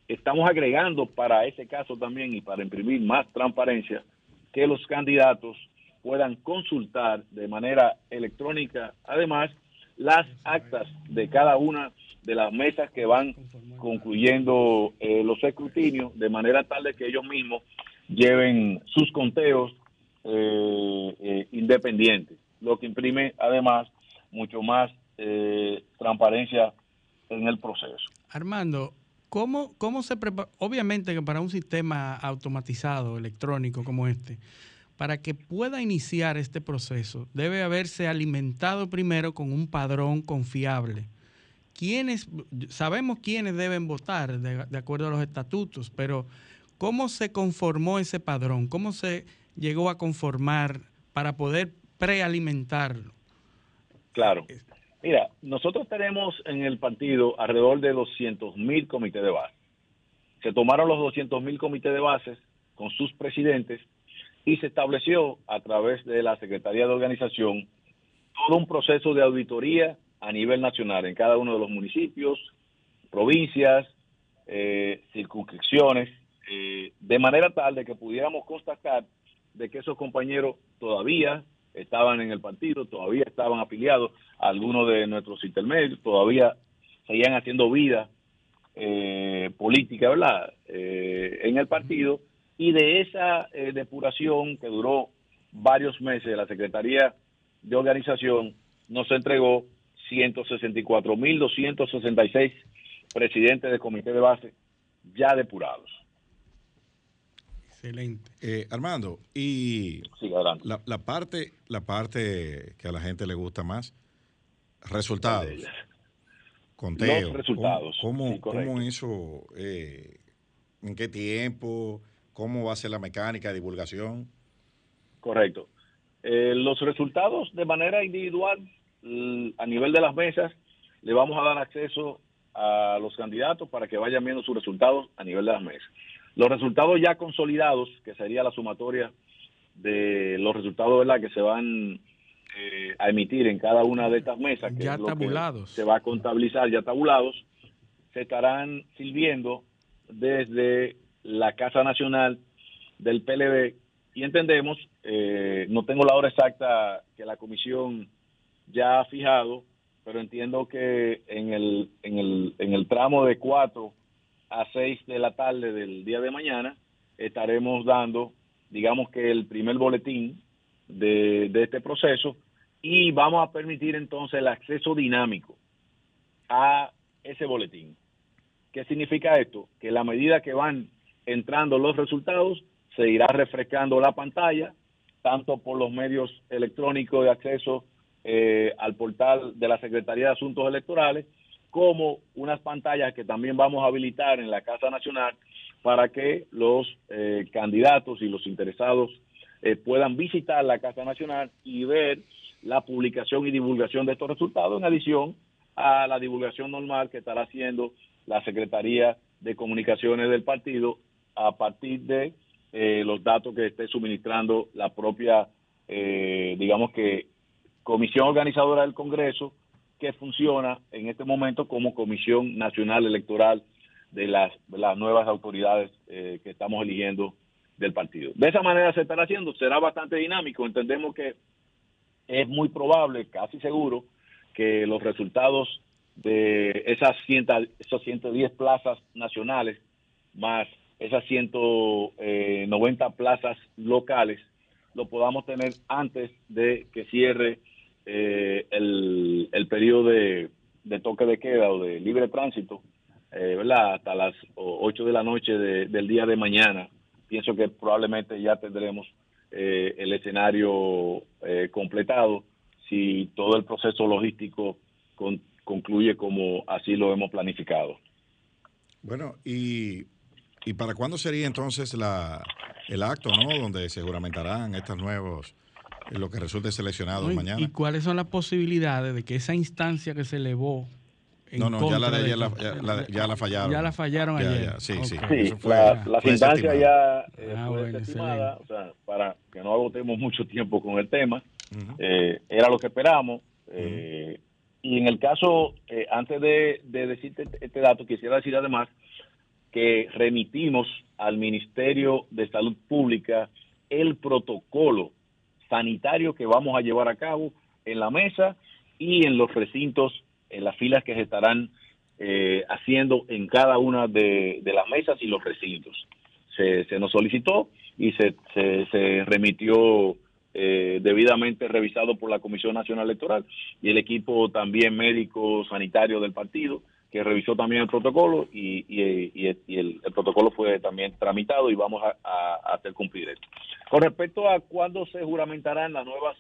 [SPEAKER 8] estamos agregando para ese caso también y para imprimir más transparencia que los candidatos puedan consultar de manera electrónica, además, las actas de cada una de las mesas que van concluyendo eh, los escrutinios, de manera tal de que ellos mismos lleven sus conteos eh, eh, independientes, lo que imprime además mucho más transparencia en el proceso.
[SPEAKER 2] Armando, ¿cómo, cómo se prepara? Obviamente que para un sistema automatizado, electrónico como este, para que pueda iniciar este proceso, debe haberse alimentado primero con un padrón confiable. ¿Quiénes, sabemos quiénes deben votar de, acuerdo a los estatutos, pero ¿cómo se conformó ese padrón? ¿Cómo se llegó a conformar para poder prealimentarlo?
[SPEAKER 8] Claro. Mira, nosotros tenemos en el partido alrededor de 200 mil comités de base. Se tomaron los 200 mil comités de bases con sus presidentes y se estableció a través de la Secretaría de Organización todo un proceso de auditoría a nivel nacional en cada uno de los municipios, provincias, eh, circunscripciones, eh, de manera tal de que pudiéramos constatar de que esos compañeros todavía estaban en el partido, todavía estaban afiliados a algunos de nuestros intermedios, todavía seguían haciendo vida eh, política, ¿verdad?, en el partido y de esa eh, depuración que duró varios meses, la Secretaría de Organización nos entregó 164.266 presidentes de comité de base ya depurados.
[SPEAKER 1] Excelente. Eh, Armando, y la, la, parte, la parte que a la gente le gusta más, resultados. Conteo.
[SPEAKER 8] Los resultados.
[SPEAKER 1] ¿Cómo, cómo, eso? Eh, ¿En qué tiempo? ¿Cómo va a ser la mecánica de divulgación?
[SPEAKER 8] Correcto. Eh, los resultados de manera individual, a nivel de las mesas, le vamos a dar acceso a los candidatos para que vayan viendo sus resultados a nivel de las mesas. Los resultados ya consolidados, que sería la sumatoria de los resultados ¿verdad? que se van eh, a emitir en cada una de estas mesas, que
[SPEAKER 2] ya tabulados.
[SPEAKER 8] se va a contabilizar ya tabulados, se estarán sirviendo desde la Casa Nacional del PLD y entendemos, eh, no tengo la hora exacta que la comisión ya ha fijado, pero entiendo que en el, en el, en el tramo de 4 a 6 de la tarde del día de mañana estaremos dando, digamos que el primer boletín de, de este proceso y vamos a permitir entonces el acceso dinámico a ese boletín. ¿Qué significa esto? Que la medida que van entrando los resultados, se irá refrescando la pantalla, tanto por los medios electrónicos de acceso eh, al portal de la Secretaría de Asuntos Electorales, como unas pantallas que también vamos a habilitar en la Casa Nacional para que los eh, candidatos y los interesados eh, puedan visitar la Casa Nacional y ver la publicación y divulgación de estos resultados, en adición a la divulgación normal que estará haciendo la Secretaría de Comunicaciones del partido a partir de eh, los datos que esté suministrando la propia, digamos que, Comisión Organizadora del Congreso, que funciona en este momento como Comisión Nacional Electoral de las, las nuevas autoridades eh, que estamos eligiendo del partido. De esa manera se estará haciendo, será bastante dinámico, entendemos que es muy probable, casi seguro, que los resultados de esas, esas 110 plazas nacionales más esas 190 eh, plazas locales lo podamos tener antes de que cierre eh, el, el, periodo de, toque de queda o de libre tránsito, eh, ¿verdad? Hasta las 8 de la noche del día de mañana. Pienso que probablemente ya tendremos el escenario completado si todo el proceso logístico concluye como así lo hemos planificado.
[SPEAKER 1] Bueno, y ¿Y para cuándo sería entonces la, el acto, ¿no? Donde se juramentarán estos nuevos, eh, lo que resulte seleccionado mañana.
[SPEAKER 2] ¿Y cuáles son las posibilidades de que esa instancia que se elevó
[SPEAKER 1] en no, no, ya la, ya, la, ya, la, fallaron.
[SPEAKER 2] Ya la fallaron ayer.
[SPEAKER 8] sí, sí, la, las instancias ya eh, ah, fue estimada, o sea, para que no agotemos mucho tiempo con el tema, eh, era lo que esperamos. eh, y en el caso, eh, antes de, de decirte este dato, quisiera decir además que remitimos al Ministerio de Salud Pública el protocolo sanitario que vamos a llevar a cabo en la mesa y en los recintos, en las filas que se estarán eh, haciendo en cada una de, las mesas y los recintos. Se, nos solicitó y se, se, remitió eh, debidamente revisado por la Comisión Nacional Electoral y el equipo también médico sanitario del partido que revisó también el protocolo y, el, protocolo fue también tramitado y vamos a, hacer cumplir esto. Con respecto a cuándo se juramentarán las nuevas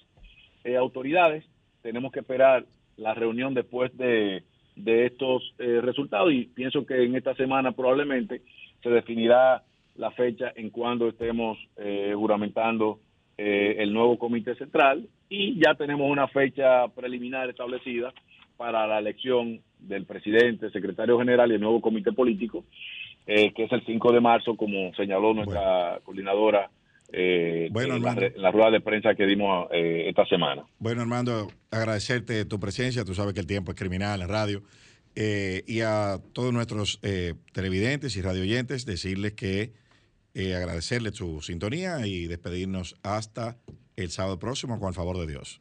[SPEAKER 8] eh, autoridades, tenemos que esperar la reunión después de, estos eh, resultados y pienso que en esta semana probablemente se definirá la fecha en cuando estemos eh, juramentando el nuevo comité central y ya tenemos una fecha preliminar establecida para la elección del presidente, secretario general y el nuevo comité político, eh, que es el 5 de marzo, como señaló nuestra coordinadora eh, en, la, rueda de prensa que dimos eh, esta semana.
[SPEAKER 1] Bueno, Armando, agradecerte tu presencia. Tú sabes que el tiempo es criminal en radio. y a todos nuestros televidentes y radioyentes, decirles que agradecerles su sintonía y despedirnos hasta el sábado próximo con el favor de Dios.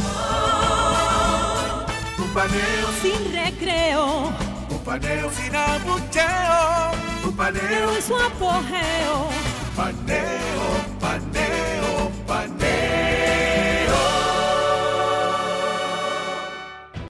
[SPEAKER 7] paneo sin recreo,
[SPEAKER 4] un paneo sin abucheo, un paneo
[SPEAKER 7] en su apogeo,
[SPEAKER 4] paneo